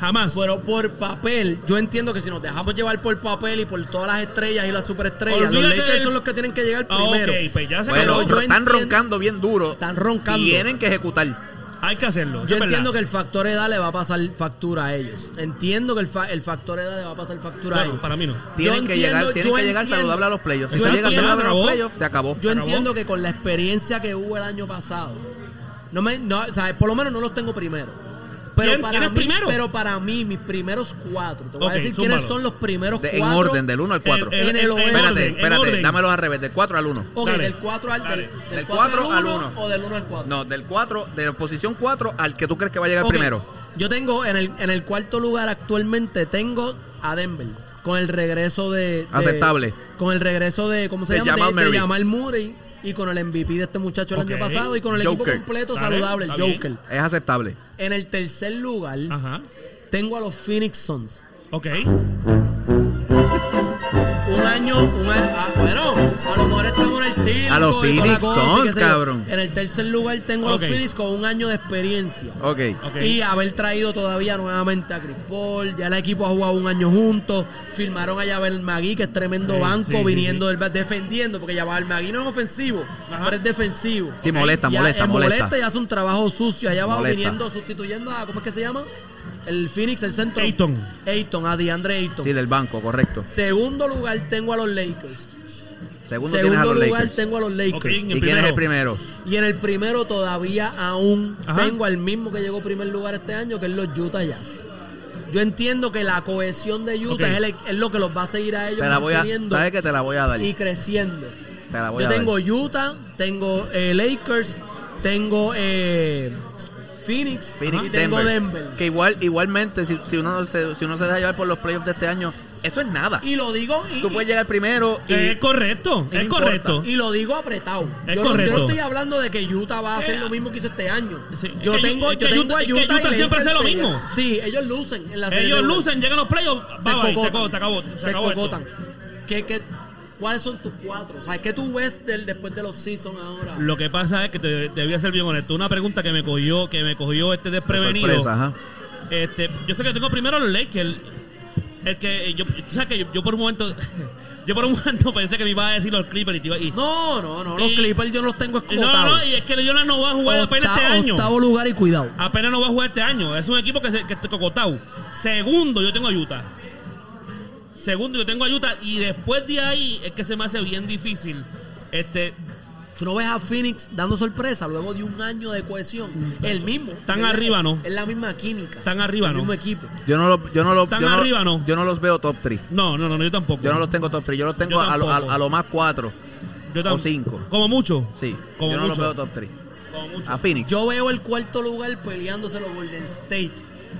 [SPEAKER 2] Jamás.
[SPEAKER 1] Pero por papel, yo entiendo que si nos dejamos llevar por papel y por todas las estrellas y las superestrellas, los Lakers
[SPEAKER 2] del-
[SPEAKER 1] son los que tienen que llegar
[SPEAKER 2] Ah,
[SPEAKER 1] primero.
[SPEAKER 2] pues ya se
[SPEAKER 3] Bueno,
[SPEAKER 2] acabó.
[SPEAKER 1] yo
[SPEAKER 3] están
[SPEAKER 1] entiendo-
[SPEAKER 3] roncando bien duro.
[SPEAKER 1] Están roncando.
[SPEAKER 3] Tienen que ejecutar.
[SPEAKER 2] Hay que hacerlo.
[SPEAKER 1] Yo
[SPEAKER 2] verdad.
[SPEAKER 1] entiendo que el factor edad le va a pasar factura a ellos. Entiendo que el, fa- el factor edad le va a pasar factura a ellos.
[SPEAKER 2] para mí no.
[SPEAKER 3] Tienen que
[SPEAKER 1] entiendo-
[SPEAKER 3] llegar, tienen que llegar saludable a los playoffs. Si se llega saludable a los
[SPEAKER 2] acabó.
[SPEAKER 3] playoffs, se acabó.
[SPEAKER 1] Yo entiendo que con la experiencia que hubo el año pasado, no me, no, o sea, por lo menos no los tengo primero. Pero
[SPEAKER 2] ¿Quién-
[SPEAKER 1] para
[SPEAKER 2] quién es
[SPEAKER 1] mí,
[SPEAKER 2] primero?
[SPEAKER 1] Pero para mí, mis primeros cuatro. Te voy
[SPEAKER 2] Ok,
[SPEAKER 1] a decir
[SPEAKER 2] zúmbalo.
[SPEAKER 1] quiénes son los primeros
[SPEAKER 3] De- en
[SPEAKER 1] cuatro.
[SPEAKER 3] orden, del 1 al 4.
[SPEAKER 2] El-
[SPEAKER 1] En el oeste.
[SPEAKER 3] Espérate,
[SPEAKER 2] orden, en
[SPEAKER 3] espérate,
[SPEAKER 2] orden.
[SPEAKER 3] dámelos al revés, del 4 al 1.
[SPEAKER 1] Ok,
[SPEAKER 2] Dale.
[SPEAKER 1] del 4 al,
[SPEAKER 2] Dale.
[SPEAKER 1] del, del
[SPEAKER 3] Del
[SPEAKER 1] 4
[SPEAKER 3] cuatro al uno.
[SPEAKER 1] o del 1 al 4.
[SPEAKER 3] No, del 4, de la posición 4 al que tú crees que va a llegar
[SPEAKER 1] Ok,
[SPEAKER 3] primero.
[SPEAKER 1] Yo tengo en el, en el cuarto lugar actualmente tengo a Denver. Con el regreso de. de-
[SPEAKER 3] Aceptable.
[SPEAKER 1] Con el regreso de. ¿Cómo se
[SPEAKER 3] De
[SPEAKER 1] llama?
[SPEAKER 3] Jamal
[SPEAKER 1] de, de
[SPEAKER 3] Murray.
[SPEAKER 1] Jamal Murray. Y con el MVP de este muchacho el año pasado. Y con el equipo completo
[SPEAKER 2] Dale,
[SPEAKER 1] saludable, el. Joker.
[SPEAKER 3] Es aceptable.
[SPEAKER 1] En el tercer lugar,
[SPEAKER 2] Ajá.
[SPEAKER 1] tengo a los Phoenix Suns.
[SPEAKER 2] Ok.
[SPEAKER 1] Año, un ah, bueno, a lo mejor estamos en el circo
[SPEAKER 3] A los Phoenix Suns, cabrón.
[SPEAKER 1] En el tercer lugar tengo a los Phoenix con un año de experiencia.
[SPEAKER 3] Ok.
[SPEAKER 2] Ok.
[SPEAKER 1] Y haber traído todavía nuevamente a Chris Paul. Ya el equipo ha jugado un año juntos. Firmaron a Yabel Magui, que es tremendo
[SPEAKER 2] Sí,
[SPEAKER 1] banco,
[SPEAKER 2] sí, sí,
[SPEAKER 1] viniendo del defendiendo, porque Yabel Magui no es ofensivo,
[SPEAKER 2] Ajá.
[SPEAKER 1] pero es defensivo.
[SPEAKER 3] Sí, molesta,
[SPEAKER 1] Ya
[SPEAKER 3] molesta,
[SPEAKER 1] es
[SPEAKER 3] molesta.
[SPEAKER 1] y hace un trabajo sucio allá abajo,
[SPEAKER 3] Molesta.
[SPEAKER 1] viniendo, sustituyendo a, ¿cómo es que se llama? El Phoenix, el centro.
[SPEAKER 2] Ayton.
[SPEAKER 1] Ayton, a DeAndre Ayton.
[SPEAKER 3] Sí, del banco, correcto.
[SPEAKER 1] Segundo lugar tengo a los Lakers.
[SPEAKER 3] Segundo, tienes a
[SPEAKER 1] Segundo
[SPEAKER 3] los
[SPEAKER 1] lugar
[SPEAKER 3] Lakers.
[SPEAKER 1] tengo a los Lakers.
[SPEAKER 3] ¿Y quién es el primero?
[SPEAKER 1] Y en el primero todavía aún
[SPEAKER 2] Ajá.
[SPEAKER 1] tengo al mismo que llegó primer lugar este año, que es los Utah Jazz. Yo entiendo que la cohesión de Utah
[SPEAKER 2] Ok.
[SPEAKER 1] es, el- es lo que los va a seguir a ellos
[SPEAKER 3] Te la voy a, ¿Sabes que te la voy a dar?
[SPEAKER 1] y creciendo.
[SPEAKER 3] Te la voy
[SPEAKER 1] Yo
[SPEAKER 3] a
[SPEAKER 1] tengo
[SPEAKER 3] dar.
[SPEAKER 1] Utah, tengo eh, Lakers, tengo eh, Phoenix,
[SPEAKER 3] Phoenix,
[SPEAKER 1] y tengo
[SPEAKER 3] Denver.
[SPEAKER 1] Denver.
[SPEAKER 3] Que igual, igualmente, si, si uno se, si uno se deja llevar por los playoffs de este año, eso es nada.
[SPEAKER 1] Y lo digo y,
[SPEAKER 3] Tú puedes llegar primero y
[SPEAKER 2] Es correcto, es
[SPEAKER 1] importa.
[SPEAKER 2] correcto.
[SPEAKER 1] Y lo digo apretado.
[SPEAKER 2] Es
[SPEAKER 1] yo, no- yo
[SPEAKER 2] correcto.
[SPEAKER 1] no estoy hablando de que Utah va a hacer
[SPEAKER 2] Eh,
[SPEAKER 1] lo mismo que hizo este año.
[SPEAKER 2] sí,
[SPEAKER 1] yo
[SPEAKER 2] es que
[SPEAKER 1] tengo,
[SPEAKER 2] Utah-
[SPEAKER 1] yo
[SPEAKER 2] es que
[SPEAKER 1] tengo a
[SPEAKER 2] Utah- es que
[SPEAKER 1] Utah,
[SPEAKER 2] Utah
[SPEAKER 1] y
[SPEAKER 2] siempre hace lo mismo.
[SPEAKER 1] Sí, ellos lucen en la serie
[SPEAKER 2] Ellos lucen, llegan los playoffs.
[SPEAKER 1] Se
[SPEAKER 2] bye,
[SPEAKER 1] cocotan.
[SPEAKER 2] acabó, te acabó, se
[SPEAKER 1] Se
[SPEAKER 2] acabó
[SPEAKER 1] cocotan. ¿Qué, qué, cuáles son tus cuatro? O sea, ¿qué tú ves del, después de los seasons ahora?
[SPEAKER 2] Lo que pasa es que te, te voy a ser bien honesto. Una pregunta que me cogió, que me cogió este desprevenido.
[SPEAKER 3] sorpresa, ajá.
[SPEAKER 2] Este, yo sé que tengo primero a los Lakers. El que yo, tú sabes que yo, yo por un momento, yo por un momento pensé que me iba a decir los Clippers y te iba y,
[SPEAKER 1] No, no, no. Los
[SPEAKER 2] Y-
[SPEAKER 1] Clippers yo no los tengo
[SPEAKER 2] y no, no,
[SPEAKER 1] escotados.
[SPEAKER 2] no, y es que Leona no va a jugar apenas
[SPEAKER 1] Octa-
[SPEAKER 2] este año.
[SPEAKER 1] Octavo lugar y cuidado.
[SPEAKER 2] Apenas no va a jugar este año. Es un equipo que, se, que está cocotado. Segundo, yo tengo a Utah. Segundo, yo tengo a Utah. Y después de ahí es que se me hace bien difícil. Este,
[SPEAKER 1] Tú no ves a Phoenix dando sorpresa luego de un año de cohesión. El mismo.
[SPEAKER 2] Tan arriba, ¿no?
[SPEAKER 1] Es la misma química.
[SPEAKER 2] Tan arriba,
[SPEAKER 1] el
[SPEAKER 2] ¿no?
[SPEAKER 1] mismo equipo.
[SPEAKER 3] Yo no, lo, yo no, lo,
[SPEAKER 2] ¿Tan
[SPEAKER 3] yo no,
[SPEAKER 2] arriba, no?
[SPEAKER 3] yo no los veo top 3.
[SPEAKER 2] no, no, no, no, yo tampoco.
[SPEAKER 3] Yo no los tengo top 3. Yo los tengo
[SPEAKER 2] Yo
[SPEAKER 3] a, lo- a-
[SPEAKER 2] tampoco.
[SPEAKER 3] a lo más 4.
[SPEAKER 2] Yo
[SPEAKER 3] o cinco.
[SPEAKER 2] Como mucho.
[SPEAKER 3] Sí.
[SPEAKER 2] Como
[SPEAKER 3] yo no
[SPEAKER 2] mucho.
[SPEAKER 3] los veo top 3.
[SPEAKER 2] Como mucho.
[SPEAKER 3] A Phoenix.
[SPEAKER 1] Yo veo el cuarto lugar peleándose los Golden State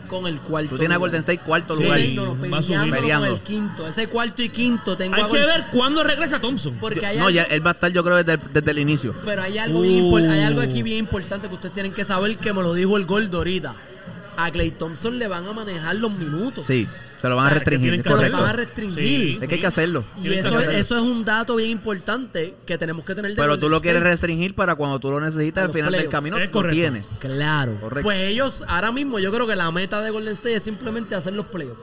[SPEAKER 1] con el cuarto.
[SPEAKER 3] Tú tienes a. Golden State cuarto
[SPEAKER 2] Sí.
[SPEAKER 3] lugar.
[SPEAKER 1] Peleando,
[SPEAKER 2] va a
[SPEAKER 1] peleando con el quinto. Ese cuarto y quinto tengo
[SPEAKER 2] Hay
[SPEAKER 1] a
[SPEAKER 2] que ver cuándo regresa Thompson.
[SPEAKER 1] Porque hay
[SPEAKER 3] No,
[SPEAKER 1] algo,
[SPEAKER 3] ya él va a estar yo creo desde, desde el inicio.
[SPEAKER 1] Pero hay algo, bien
[SPEAKER 2] Uh.
[SPEAKER 1] hay algo aquí bien importante que ustedes tienen que saber que me lo dijo el Gordo ahorita. A Clay Thompson le van a manejar los minutos.
[SPEAKER 3] Sí, se lo van
[SPEAKER 1] O
[SPEAKER 3] a restringir.
[SPEAKER 2] que que
[SPEAKER 1] Se
[SPEAKER 3] correcto.
[SPEAKER 1] van a restringir.
[SPEAKER 2] Sí.
[SPEAKER 3] Es que hay que hacerlo.
[SPEAKER 1] Y eso,
[SPEAKER 2] hacerlo.
[SPEAKER 1] eso es un dato bien importante que tenemos que tener de
[SPEAKER 3] Pero tú lo quieres restringir para cuando tú lo necesitas al final del camino
[SPEAKER 2] Es
[SPEAKER 3] lo tienes.
[SPEAKER 1] Claro.
[SPEAKER 3] Correcto.
[SPEAKER 1] Pues ellos, ahora mismo, yo creo que la meta de Golden State es simplemente hacer los playoffs.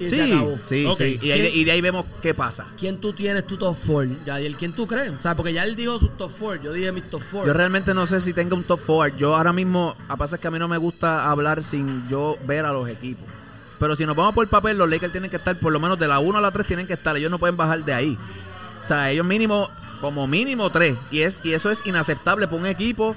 [SPEAKER 1] Y se
[SPEAKER 3] Sí,
[SPEAKER 1] acabó.
[SPEAKER 3] sí. Y, ahí- y de ahí vemos qué pasa.
[SPEAKER 1] ¿Quién tú tienes tu top 4? Yadiel, ¿quién tú crees? O sea, porque ya él dijo sus top 4, yo dije mis top 4.
[SPEAKER 3] Yo realmente no sé si tenga un top forward. Yo ahora mismo, a pesar es que a mí no me gusta hablar sin yo ver a los equipos. Pero si nos vamos por papel, los Lakers tienen que estar, por lo menos de la 1 a la 3 tienen que estar. Ellos no pueden bajar de ahí. O sea, ellos mínimo, como mínimo 3. Y, es, y eso es inaceptable para un equipo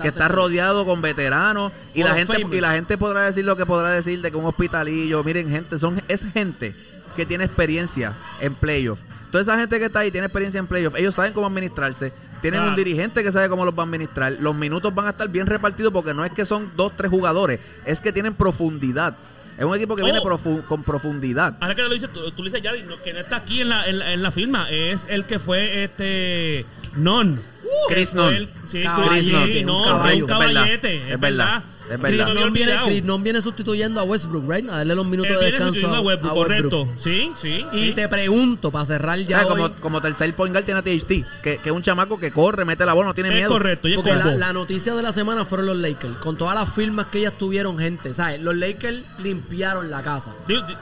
[SPEAKER 3] que está rodeado con veteranos. Y la, gente, y la gente podrá decir lo que podrá decir de que un hospitalillo. Miren, gente, son es gente que tiene experiencia en playoff. Toda esa gente que está ahí tiene experiencia en playoff. Ellos saben cómo administrarse. Tienen
[SPEAKER 2] Claro.
[SPEAKER 3] un dirigente que sabe cómo los va a administrar. Los minutos van a estar bien repartidos porque no es que son dos, tres jugadores. Es que tienen profundidad. Es un equipo que viene
[SPEAKER 2] Oh.
[SPEAKER 3] profu- con profundidad.
[SPEAKER 2] Ahora que lo dices, tú, tú le dices ya, que no está aquí en la, en, la, en la firma. Es el que fue este. Non.
[SPEAKER 3] Chris
[SPEAKER 2] el- Sí, Chris
[SPEAKER 1] un caballo.
[SPEAKER 2] un
[SPEAKER 3] Es verdad,
[SPEAKER 2] caballete.
[SPEAKER 3] es verdad, es verdad.
[SPEAKER 1] Chris viene. Chris viene sustituyendo a Westbrook, right? A darle los minutos
[SPEAKER 2] Él
[SPEAKER 1] de
[SPEAKER 2] viene
[SPEAKER 1] descanso
[SPEAKER 2] sustituyendo a Westbrook, correcto. Sí, sí.
[SPEAKER 1] Y
[SPEAKER 2] sí.
[SPEAKER 1] te pregunto, para cerrar ya
[SPEAKER 3] Ah, como,
[SPEAKER 1] hoy,
[SPEAKER 3] como tercer point guard tiene a THT, que, que es un chamaco que corre, mete la bola, no tiene
[SPEAKER 2] Es
[SPEAKER 3] miedo.
[SPEAKER 2] correcto. Y es
[SPEAKER 1] porque la, noticia de la semana fueron los Lakers, con todas las firmas que ellas tuvieron, gente, ¿sabes? Los Lakers limpiaron la casa.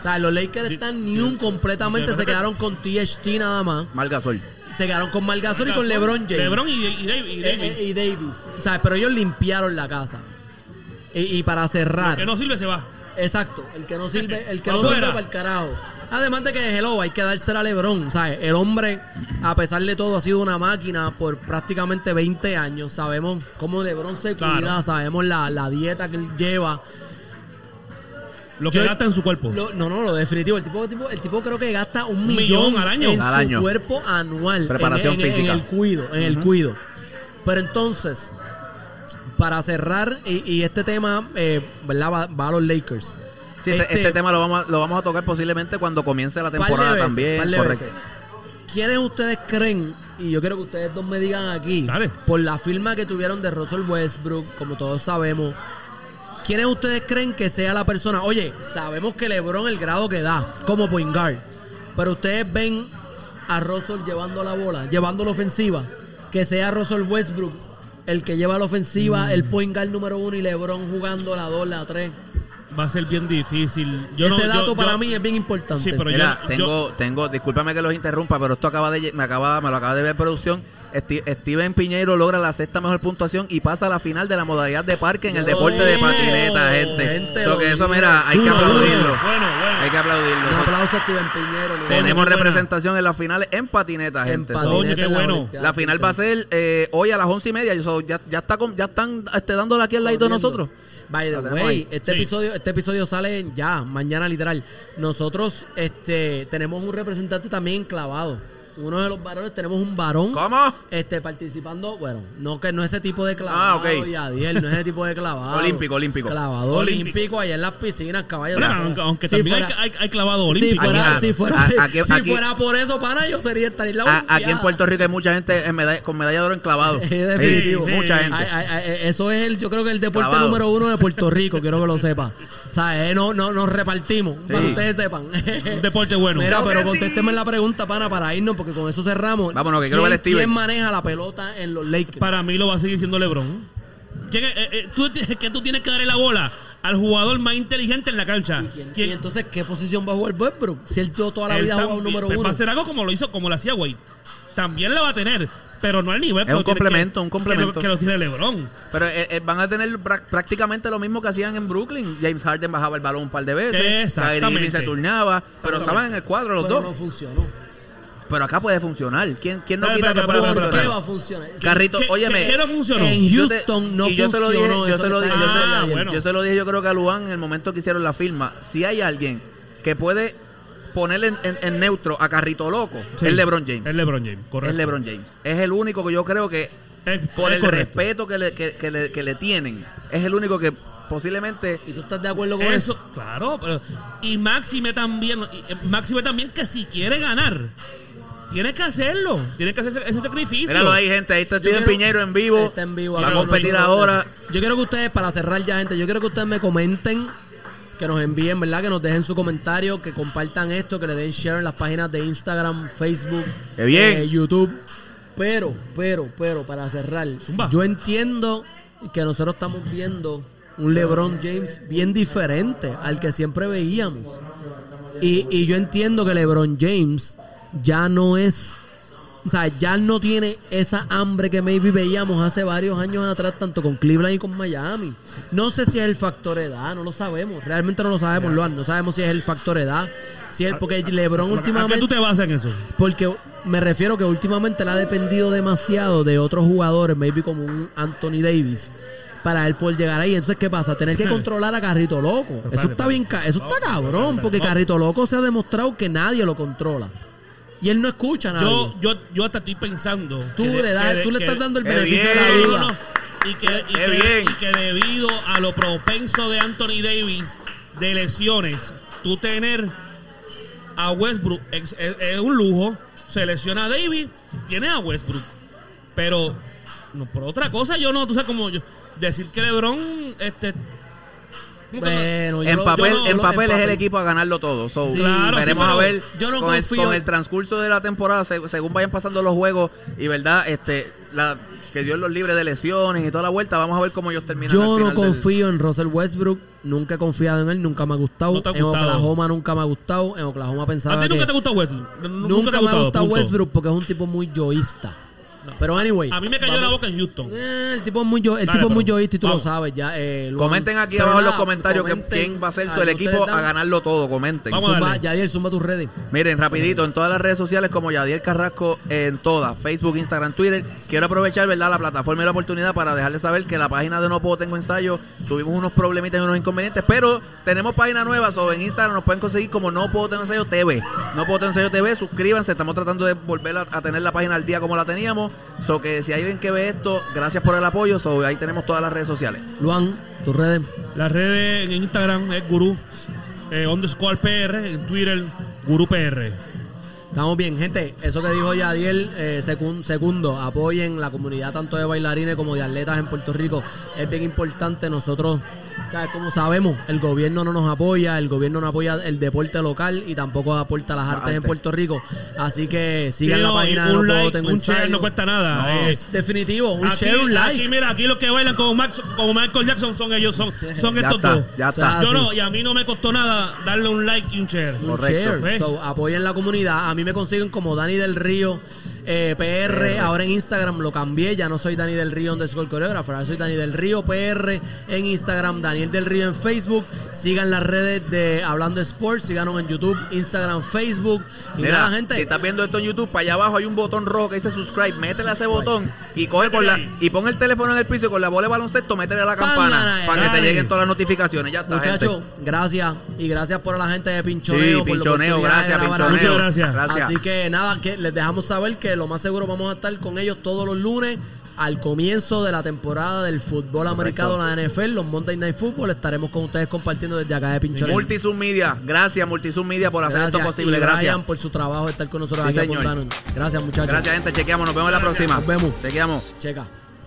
[SPEAKER 1] Sea, los Lakers están
[SPEAKER 2] di-
[SPEAKER 1] new completamente, se quedaron con THT nada más.
[SPEAKER 3] Mal Gasol.
[SPEAKER 1] Se quedaron con Margasol y con LeBron James.
[SPEAKER 2] LeBron y, y
[SPEAKER 1] Eh, eh, y Davis. O sea, pero ellos limpiaron la casa. Y, y para cerrar.
[SPEAKER 2] que no sirve se va.
[SPEAKER 1] Exacto, el que no sirve, el que no sirve para el carajo. Además de que hello, hay que dársela a LeBron, ¿sabes? El hombre, a pesar de todo, ha sido una máquina por prácticamente 20 años. Sabemos cómo LeBron se
[SPEAKER 2] Claro.
[SPEAKER 1] cuida, sabemos la, la dieta que él lleva.
[SPEAKER 2] Lo que
[SPEAKER 1] Yo-
[SPEAKER 2] gasta en su cuerpo.
[SPEAKER 1] Lo- no, no, lo definitivo. El tipo, el tipo, el tipo creo que gasta un,
[SPEAKER 2] millón
[SPEAKER 1] millón,
[SPEAKER 2] al año.
[SPEAKER 1] en
[SPEAKER 3] Al
[SPEAKER 1] su
[SPEAKER 3] año.
[SPEAKER 1] cuerpo anual.
[SPEAKER 3] Preparación
[SPEAKER 1] en, en-
[SPEAKER 3] física.
[SPEAKER 1] En el cuido, en el cuido. Pero entonces, para cerrar, y, y este tema, eh, ¿verdad? Va, va a los Lakers.
[SPEAKER 3] Sí, este, este tema lo vamos, a, lo vamos a tocar posiblemente cuando comience la temporada
[SPEAKER 1] veces,
[SPEAKER 3] también. correcto.
[SPEAKER 1] ¿Quiénes ustedes creen, y yo quiero que ustedes dos me digan aquí,
[SPEAKER 2] Dale.
[SPEAKER 1] por la firma que tuvieron de Russell Westbrook, como todos sabemos, ¿quiénes ustedes creen que sea la persona? Oye, sabemos que LeBron el grado que da como point guard, pero ustedes ven a Russell llevando la bola, llevando la ofensiva, que sea Russell Westbrook el que lleva la ofensiva, el point guard número uno y LeBron jugando la dos, la tres.
[SPEAKER 2] Va a ser bien difícil. Yo
[SPEAKER 1] Ese
[SPEAKER 2] no-
[SPEAKER 1] dato
[SPEAKER 2] yo-
[SPEAKER 1] para
[SPEAKER 2] yo-
[SPEAKER 1] mí es bien importante.
[SPEAKER 2] Sí, pero
[SPEAKER 3] Mira,
[SPEAKER 2] yo-
[SPEAKER 3] tengo, tengo, discúlpame que los interrumpa, pero esto acaba de, me acaba, me lo acaba de ver producción. Steven Piñeiro logra la sexta mejor puntuación y pasa a la final de la modalidad de parque en el deporte de patineta, gente.
[SPEAKER 1] gente,
[SPEAKER 3] So que eso, mira, hay que aplaudirlo.
[SPEAKER 2] duro. Bueno, bueno.
[SPEAKER 3] Hay que aplaudirlo.
[SPEAKER 1] Un aplauso a Steven Piñero.
[SPEAKER 3] Tenemos representación en las finales en patineta,
[SPEAKER 1] En
[SPEAKER 3] gente.
[SPEAKER 1] Patineta
[SPEAKER 2] qué
[SPEAKER 1] en la
[SPEAKER 2] bueno.
[SPEAKER 3] La final va a ser eh, hoy a las once y media. So, ya, ya, está con- ya están este, dándole aquí al ladito de nosotros.
[SPEAKER 1] By the way, este
[SPEAKER 2] Sí.
[SPEAKER 1] episodio, este episodio sale ya, mañana literal. Nosotros este, tenemos un representante también clavado. Uno de los varones, tenemos un varón
[SPEAKER 3] ¿Cómo?
[SPEAKER 1] este, participando, bueno, no que no ese tipo de clavado,
[SPEAKER 3] Ah, ok.
[SPEAKER 1] Yadiel, no ese tipo de clavado.
[SPEAKER 3] Olímpico, olímpico.
[SPEAKER 1] Clavado
[SPEAKER 2] Olímpico.
[SPEAKER 1] olímpico, allá en las piscinas, caballo.
[SPEAKER 2] Bueno,
[SPEAKER 1] Si
[SPEAKER 2] aunque,
[SPEAKER 1] fuera-
[SPEAKER 2] aunque
[SPEAKER 1] si
[SPEAKER 2] también
[SPEAKER 1] fuera-
[SPEAKER 2] hay, hay- hay clavado
[SPEAKER 1] Si
[SPEAKER 2] olímpico.
[SPEAKER 1] fuera,
[SPEAKER 3] Aquí-
[SPEAKER 1] si fuera,
[SPEAKER 3] a- aquí-
[SPEAKER 1] si
[SPEAKER 3] aquí-
[SPEAKER 1] fuera por eso, pana, yo sería estar en la
[SPEAKER 3] A- aquí en. Puerto Rico hay mucha gente en medalla- con medalla de oro enclavado.
[SPEAKER 1] Sí, definitivo.
[SPEAKER 3] Sí, mucha gente.
[SPEAKER 1] Ay, ay, ay, eso es el, yo creo que el deporte
[SPEAKER 3] Clavado.
[SPEAKER 1] número uno de Puerto Rico, quiero que lo sepa. O sea, eh, no, no, nos repartimos, para que ustedes sepan.
[SPEAKER 2] Un deporte bueno.
[SPEAKER 1] Mira,
[SPEAKER 7] Creo
[SPEAKER 1] pero
[SPEAKER 7] que sí.
[SPEAKER 1] contésteme la pregunta, pana, para irnos, porque con eso cerramos.
[SPEAKER 3] Vámonos, que quiero
[SPEAKER 1] ¿Quién-
[SPEAKER 3] ver a Steven.
[SPEAKER 1] ¿Quién maneja la pelota en los Lakers?
[SPEAKER 2] Para mí lo va a seguir siendo LeBron. ¿Quién es- eh, eh, tú, tienes- que tú tienes que darle la bola al jugador más inteligente en la cancha.
[SPEAKER 1] ¿Y, quién-
[SPEAKER 2] ¿Quién-
[SPEAKER 1] y entonces qué posición va a jugar Westbrook? Si él yo toda la
[SPEAKER 2] él
[SPEAKER 1] vida ha jugado
[SPEAKER 2] también-
[SPEAKER 1] número
[SPEAKER 2] pues
[SPEAKER 1] uno.
[SPEAKER 2] Va a hacer algo como lo hizo, como lo hacía Wade. También la va a tener, pero no al nivel
[SPEAKER 3] Es un complemento,
[SPEAKER 2] que-
[SPEAKER 3] un complemento.
[SPEAKER 2] Que lo, que lo tiene LeBron.
[SPEAKER 3] Pero eh, eh, van a tener prácticamente lo mismo que hacían en Brooklyn. James Harden bajaba el balón un par de veces.
[SPEAKER 2] Exactamente.
[SPEAKER 3] Kyrie Irving se turnaba. Pero estaban en el cuadro los
[SPEAKER 1] pero
[SPEAKER 3] dos.
[SPEAKER 1] no funcionó.
[SPEAKER 3] Pero acá puede funcionar. ¿Quién, quién no quita que
[SPEAKER 1] ¿Por
[SPEAKER 2] espera,
[SPEAKER 1] qué
[SPEAKER 3] funcionar?
[SPEAKER 1] va a funcionar?
[SPEAKER 3] Carrito,
[SPEAKER 2] ¿Qué-
[SPEAKER 3] óyeme.
[SPEAKER 2] qué- qué no funcionó?
[SPEAKER 1] En
[SPEAKER 3] te-
[SPEAKER 1] Houston no
[SPEAKER 3] y yo se lo dije,
[SPEAKER 1] funcionó
[SPEAKER 3] yo se lo dije, yo se-
[SPEAKER 2] Ah, bueno.
[SPEAKER 3] yo se lo dije, yo creo que a Luan en el momento que hicieron la firma. Si hay alguien que puede ponerle en, en- en neutro a Carrito Loco,
[SPEAKER 2] Sí.
[SPEAKER 3] es LeBron James.
[SPEAKER 2] Es LeBron James, correcto.
[SPEAKER 3] Es LeBron James. Es el único que yo creo que,
[SPEAKER 2] Es-
[SPEAKER 3] por
[SPEAKER 2] es
[SPEAKER 3] el
[SPEAKER 2] correcto.
[SPEAKER 3] respeto que le, que, que le, que le tienen, es el único que posiblemente
[SPEAKER 1] ¿Y tú estás de acuerdo con eso?
[SPEAKER 2] Eso, claro. Pero, y Máxime también, y, eh, Máxime también que si quiere ganar, tiene que hacerlo. Tiene que hacer ese, ese sacrificio.
[SPEAKER 3] Míralo ahí, gente. Ahí está Steven Piñero en vivo.
[SPEAKER 1] Está en vivo.
[SPEAKER 3] Va a competir ahora.
[SPEAKER 1] Yo quiero que ustedes, para cerrar ya, gente, yo quiero que ustedes me comenten, que nos envíen, ¿verdad? Que nos dejen su comentario, que compartan esto, que le den share en las páginas de Instagram, Facebook,
[SPEAKER 3] ¡Qué bien!
[SPEAKER 1] eh, YouTube. Pero, pero, pero, para cerrar,
[SPEAKER 2] Zumba.
[SPEAKER 1] yo entiendo que nosotros estamos viendo un LeBron James bien diferente al que siempre veíamos. Y, y yo entiendo que LeBron James ya no es. O sea, ya no tiene esa hambre que maybe veíamos hace varios años atrás, tanto con Cleveland y con Miami. No sé si es el factor edad, no lo sabemos. Realmente no lo sabemos, Luan. No sabemos si es el factor edad. Si es porque LeBron
[SPEAKER 2] ¿A qué
[SPEAKER 1] últimamente.
[SPEAKER 2] tú te basas en eso?
[SPEAKER 1] Porque me refiero que últimamente le ha dependido demasiado de otros jugadores, maybe como un Anthony Davis, para él poder llegar ahí. Entonces, ¿qué pasa? Tener que controlar a Carrito Loco. Eso está bien, eso está cabrón, porque Carrito Loco se ha demostrado que nadie lo controla. Y él no escucha a nadie.
[SPEAKER 2] Yo, yo, yo hasta estoy pensando.
[SPEAKER 1] tú
[SPEAKER 2] que de-
[SPEAKER 1] le, das-
[SPEAKER 2] que de-
[SPEAKER 1] tú le
[SPEAKER 2] que-
[SPEAKER 1] estás dando el beneficio de
[SPEAKER 3] bien.
[SPEAKER 1] la
[SPEAKER 2] No,
[SPEAKER 1] duda.
[SPEAKER 2] no, no. Y que, y,
[SPEAKER 3] Qué
[SPEAKER 2] que,
[SPEAKER 3] bien.
[SPEAKER 2] y que debido a lo propenso de Anthony Davis de lesiones, tú tener a Westbrook es, es- es un lujo. Se lesiona a Davis, tienes a Westbrook. Pero no, por otra cosa, yo no, tú sabes como yo, decir que LeBron este
[SPEAKER 1] Bueno,
[SPEAKER 3] En papel,
[SPEAKER 1] yo
[SPEAKER 3] en papel es el equipo a ganarlo todo. So,
[SPEAKER 1] Sí,
[SPEAKER 2] Claro,
[SPEAKER 3] veremos
[SPEAKER 2] sí,
[SPEAKER 3] a ver
[SPEAKER 1] yo no
[SPEAKER 3] con, el, con el transcurso de la temporada, se- según vayan pasando los juegos y verdad, este, la, que Dios los libre de lesiones y toda la vuelta, vamos a ver cómo ellos terminan.
[SPEAKER 1] Yo
[SPEAKER 3] al
[SPEAKER 1] no
[SPEAKER 3] del-
[SPEAKER 1] confío en Russell Westbrook. Nunca he confiado en él. Nunca me ha gustado.
[SPEAKER 2] No te ha
[SPEAKER 1] en. Oklahoma nunca me ha gustado. En Oklahoma pensaba
[SPEAKER 2] ¿A ti
[SPEAKER 1] que...
[SPEAKER 2] nunca te gusta Westbrook? Nunca,
[SPEAKER 1] Nunca,
[SPEAKER 2] te ha
[SPEAKER 1] me ha
[SPEAKER 2] gustado,
[SPEAKER 1] gustado
[SPEAKER 2] punto.
[SPEAKER 1] Westbrook porque es un tipo muy yoísta. Pero anyway.
[SPEAKER 2] A mí me cayó
[SPEAKER 1] vamos-
[SPEAKER 2] la boca en Houston.
[SPEAKER 1] Eh, el tipo es muy, yo, el
[SPEAKER 2] Dale,
[SPEAKER 1] tipo es muy yoísta y tú
[SPEAKER 2] vamos.
[SPEAKER 1] lo sabes ya. eh.
[SPEAKER 3] Comenten aquí abajo en los comentarios que- quién va a ser
[SPEAKER 1] a
[SPEAKER 3] su el equipo a ganarlo todo. Comenten.
[SPEAKER 2] Vamos a
[SPEAKER 1] Zumba,
[SPEAKER 2] darle.
[SPEAKER 1] Yadier, zumba tus redes.
[SPEAKER 3] Miren, rapidito, en todas las redes sociales como Yadiel Carrasco, en todas, Facebook, Instagram, Twitter. Quiero aprovechar, ¿verdad?, la plataforma y la oportunidad para dejarles saber que la página de No Puedo Tengo Ensayo, tuvimos unos problemitas y unos inconvenientes, pero tenemos página nueva, o en Instagram nos pueden conseguir como No Puedo Tengo Ensayo TV. No Puedo Tengo Ensayo TV, suscríbanse, estamos tratando de volver a, a tener la página al día como la teníamos. So que si hay alguien que ve esto, gracias por el apoyo, so ahí tenemos todas las redes sociales.
[SPEAKER 1] Luan, tus redes.
[SPEAKER 2] Las redes en Instagram es gurú eh, underscore PR, en Twitter gurú PR.
[SPEAKER 1] Estamos bien, gente. Eso que dijo Yadiel, eh, segundo, apoyen la comunidad tanto de bailarines como de atletas en Puerto Rico. Es bien importante. Nosotros ¿sabes? Como sabemos, el gobierno no nos apoya, el gobierno no apoya el deporte local y tampoco aporta las artes en. Puerto Rico. Así que sigan la página de
[SPEAKER 2] un
[SPEAKER 1] No
[SPEAKER 2] like,
[SPEAKER 1] Tengo
[SPEAKER 2] un share no cuesta nada.
[SPEAKER 3] No.
[SPEAKER 2] Eh,
[SPEAKER 1] Es definitivo, un
[SPEAKER 2] aquí,
[SPEAKER 1] share, un like.
[SPEAKER 2] Aquí, mira, aquí los que bailan como, Max, como Michael Jackson son ellos, son, son estos
[SPEAKER 3] está,
[SPEAKER 2] dos.
[SPEAKER 3] ya está.
[SPEAKER 2] Yo no, y a mí no me costó nada darle un like y un share.
[SPEAKER 1] Un
[SPEAKER 3] Correcto.
[SPEAKER 1] share. So, apoyen la comunidad. A mí me consiguen como Dani del Río eh, PR. Ahora en Instagram lo cambié. Ya no soy Dani del Río underscore coreógrafo. Ahora soy Dani del Río PR en Instagram. Daniel del Río en Facebook. Sigan las redes de Hablando Sports. Síganos en YouTube, Instagram, Facebook. Y
[SPEAKER 3] Mira,
[SPEAKER 1] nada, gente.
[SPEAKER 3] si estás viendo esto en YouTube, para allá abajo hay un botón rojo que dice subscribe. Métele a ese botón y coge con la y pon el teléfono en el piso y con la bola de baloncesto, métele a la
[SPEAKER 1] Pan,
[SPEAKER 3] campana para que te lleguen todas las notificaciones. Ya está,
[SPEAKER 1] Muchachos,
[SPEAKER 3] gente.
[SPEAKER 1] gracias. Y gracias por la gente de
[SPEAKER 3] Sí,
[SPEAKER 1] Pinchoneo. por la
[SPEAKER 3] pinchoneo,
[SPEAKER 1] de
[SPEAKER 3] gracias, pinchoneo.
[SPEAKER 2] Muchas gracias.
[SPEAKER 3] Gracias.
[SPEAKER 1] Así que nada, que les dejamos saber que lo más seguro vamos a estar con ellos todos los lunes al comienzo de la temporada del fútbol americano, la NFL, los Monday Night Football. Estaremos con ustedes compartiendo desde acá de Pinchoneo.
[SPEAKER 3] Multisum Media, gracias Multisum Media por hacer esto posible.
[SPEAKER 1] y
[SPEAKER 3] Gracias.
[SPEAKER 1] Brian por su trabajo de estar con nosotros
[SPEAKER 3] Sí,
[SPEAKER 1] aquí
[SPEAKER 3] señor.
[SPEAKER 1] Gracias, muchachos.
[SPEAKER 3] Gracias, gente. Chequeamos. Nos vemos en la próxima.
[SPEAKER 1] Nos vemos.
[SPEAKER 3] Chequeamos.
[SPEAKER 1] Checa.